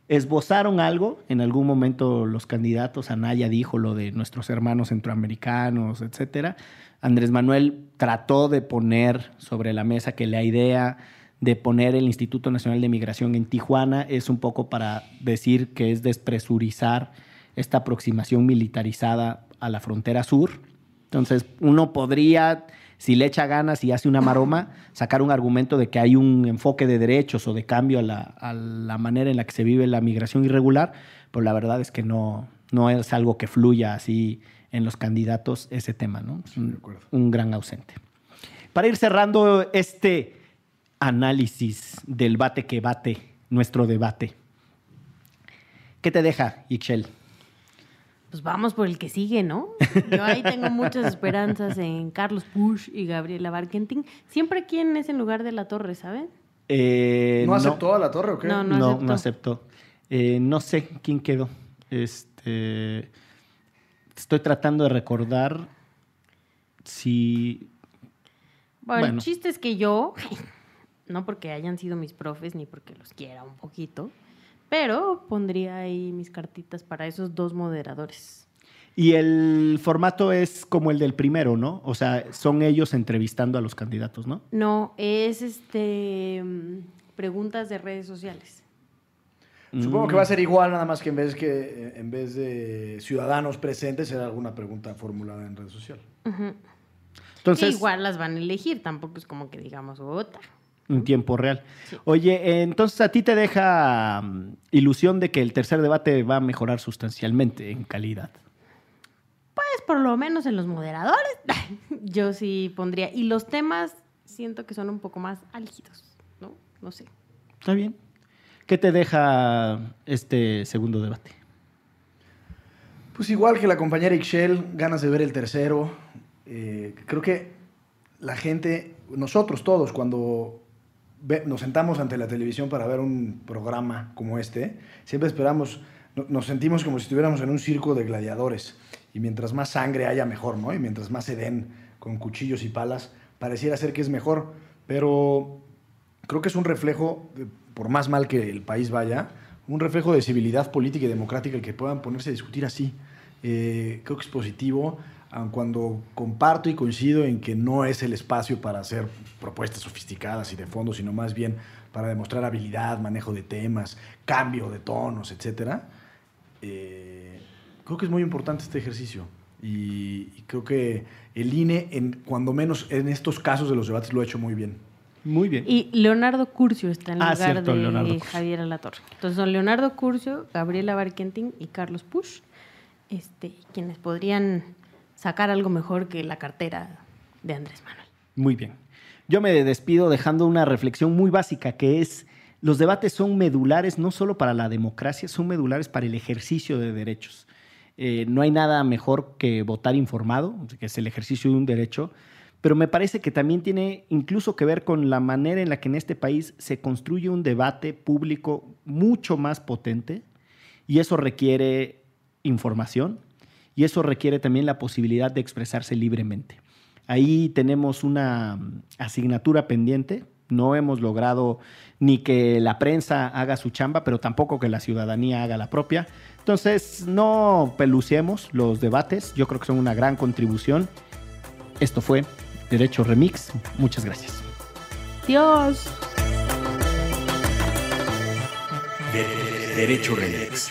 [SPEAKER 4] Esbozaron algo, en algún momento los candidatos, Anaya dijo lo de nuestros hermanos centroamericanos, etcétera. Andrés Manuel trató de poner sobre la mesa que la idea de poner el Instituto Nacional de Migración en Tijuana es un poco para decir que es despresurizar esta aproximación militarizada a la frontera sur. Entonces, uno podría, si le echa ganas y hace una maroma, sacar un argumento de que hay un enfoque de derechos o de cambio a la, a la manera en la que se vive la migración irregular, pero la verdad es que no, no es algo que fluya así en los candidatos ese tema, ¿no? Es un gran ausente. Para ir cerrando este análisis del bate que bate, nuestro debate, ¿qué te deja, Ixchel?
[SPEAKER 1] Pues vamos por el que sigue, ¿no? Yo ahí tengo muchas esperanzas en Carlos Push y Gabriela Barkentin. Siempre quién es en lugar de la torre, ¿saben?
[SPEAKER 4] Eh,
[SPEAKER 3] ¿No aceptó a la torre o qué?
[SPEAKER 1] No,
[SPEAKER 4] No,
[SPEAKER 1] no
[SPEAKER 4] no,
[SPEAKER 1] aceptó.
[SPEAKER 4] aceptó. Eh, no sé quién quedó. Este, estoy tratando de recordar si...
[SPEAKER 1] Bueno,
[SPEAKER 4] Bueno.
[SPEAKER 1] el chiste es que yo, no porque hayan sido mis profes ni porque los quiera un poquito, pero pondría ahí mis cartitas para esos dos moderadores.
[SPEAKER 4] Y el formato es como el del primero, ¿no? O sea, son ellos entrevistando a los candidatos, ¿no?
[SPEAKER 1] No, es este mm, preguntas de redes sociales.
[SPEAKER 3] Supongo
[SPEAKER 4] Mm.
[SPEAKER 3] que va a ser igual, nada más que en vez, que, en vez de ciudadanos presentes, será alguna pregunta formulada en red social.
[SPEAKER 1] Ujú.
[SPEAKER 4] Entonces,
[SPEAKER 1] Igual las van a elegir, tampoco es como que digamos otra.
[SPEAKER 4] En tiempo real.
[SPEAKER 1] Sí.
[SPEAKER 4] Oye, entonces a ti te deja mm, ilusión de que el tercer debate va a mejorar sustancialmente en calidad.
[SPEAKER 1] Pues por lo menos en los moderadores, yo sí pondría. Y los temas siento que son un poco más álgidos, ¿no? No sé.
[SPEAKER 4] ¿Está bien? ¿Qué te deja este segundo debate?
[SPEAKER 3] Pues igual que la compañera Ixchel, ganas de ver el tercero. Eh, creo que la gente, nosotros todos, cuando nos sentamos ante la televisión para ver un programa como este, siempre esperamos, no- nos sentimos como si estuviéramos en un circo de gladiadores. Y mientras más sangre haya, mejor, ¿no? Y mientras más se den con cuchillos y palas, pareciera ser que es mejor. Pero creo que es un reflejo, por más mal que el país vaya, un reflejo de civilidad política y democrática el que puedan ponerse a discutir así. Eh, creo que es positivo, aun cuando comparto y coincido en que no es el espacio para hacer propuestas sofisticadas y de fondo, sino más bien para demostrar habilidad, manejo de temas, cambio de tonos, etcétera. Eh, creo que es muy importante este ejercicio. Y, y creo que el INE, en, cuando menos en estos casos de los debates, lo ha hecho muy bien.
[SPEAKER 4] Muy bien.
[SPEAKER 1] Y Leonardo Curcio está en
[SPEAKER 4] Ah,
[SPEAKER 1] lugar
[SPEAKER 4] cierto,
[SPEAKER 1] de
[SPEAKER 4] Leonardo Curcio.
[SPEAKER 1] Javier Alatorre. Entonces son Leonardo Curcio, Gabriela Barkentin y Carlos Push, este, quienes podrían sacar algo mejor que la cartera de Andrés Manuel.
[SPEAKER 4] Muy bien. Yo me despido dejando una reflexión muy básica que es, los debates son medulares no solo para la democracia, son medulares para el ejercicio de derechos. Eh, no hay nada mejor que votar informado, que es el ejercicio de un derecho, pero me parece que también tiene incluso que ver con la manera en la que en este país se construye un debate público mucho más potente y eso requiere información y eso requiere también la posibilidad de expresarse libremente. Ahí tenemos una mm, asignatura pendiente. No hemos logrado ni que la prensa haga su chamba, pero tampoco que la ciudadanía haga la propia. Entonces, no peluciemos los debates. Yo creo que son una gran contribución. Esto fue Derecho Remix. Muchas gracias.
[SPEAKER 1] Dios.
[SPEAKER 2] De- Derecho Remix.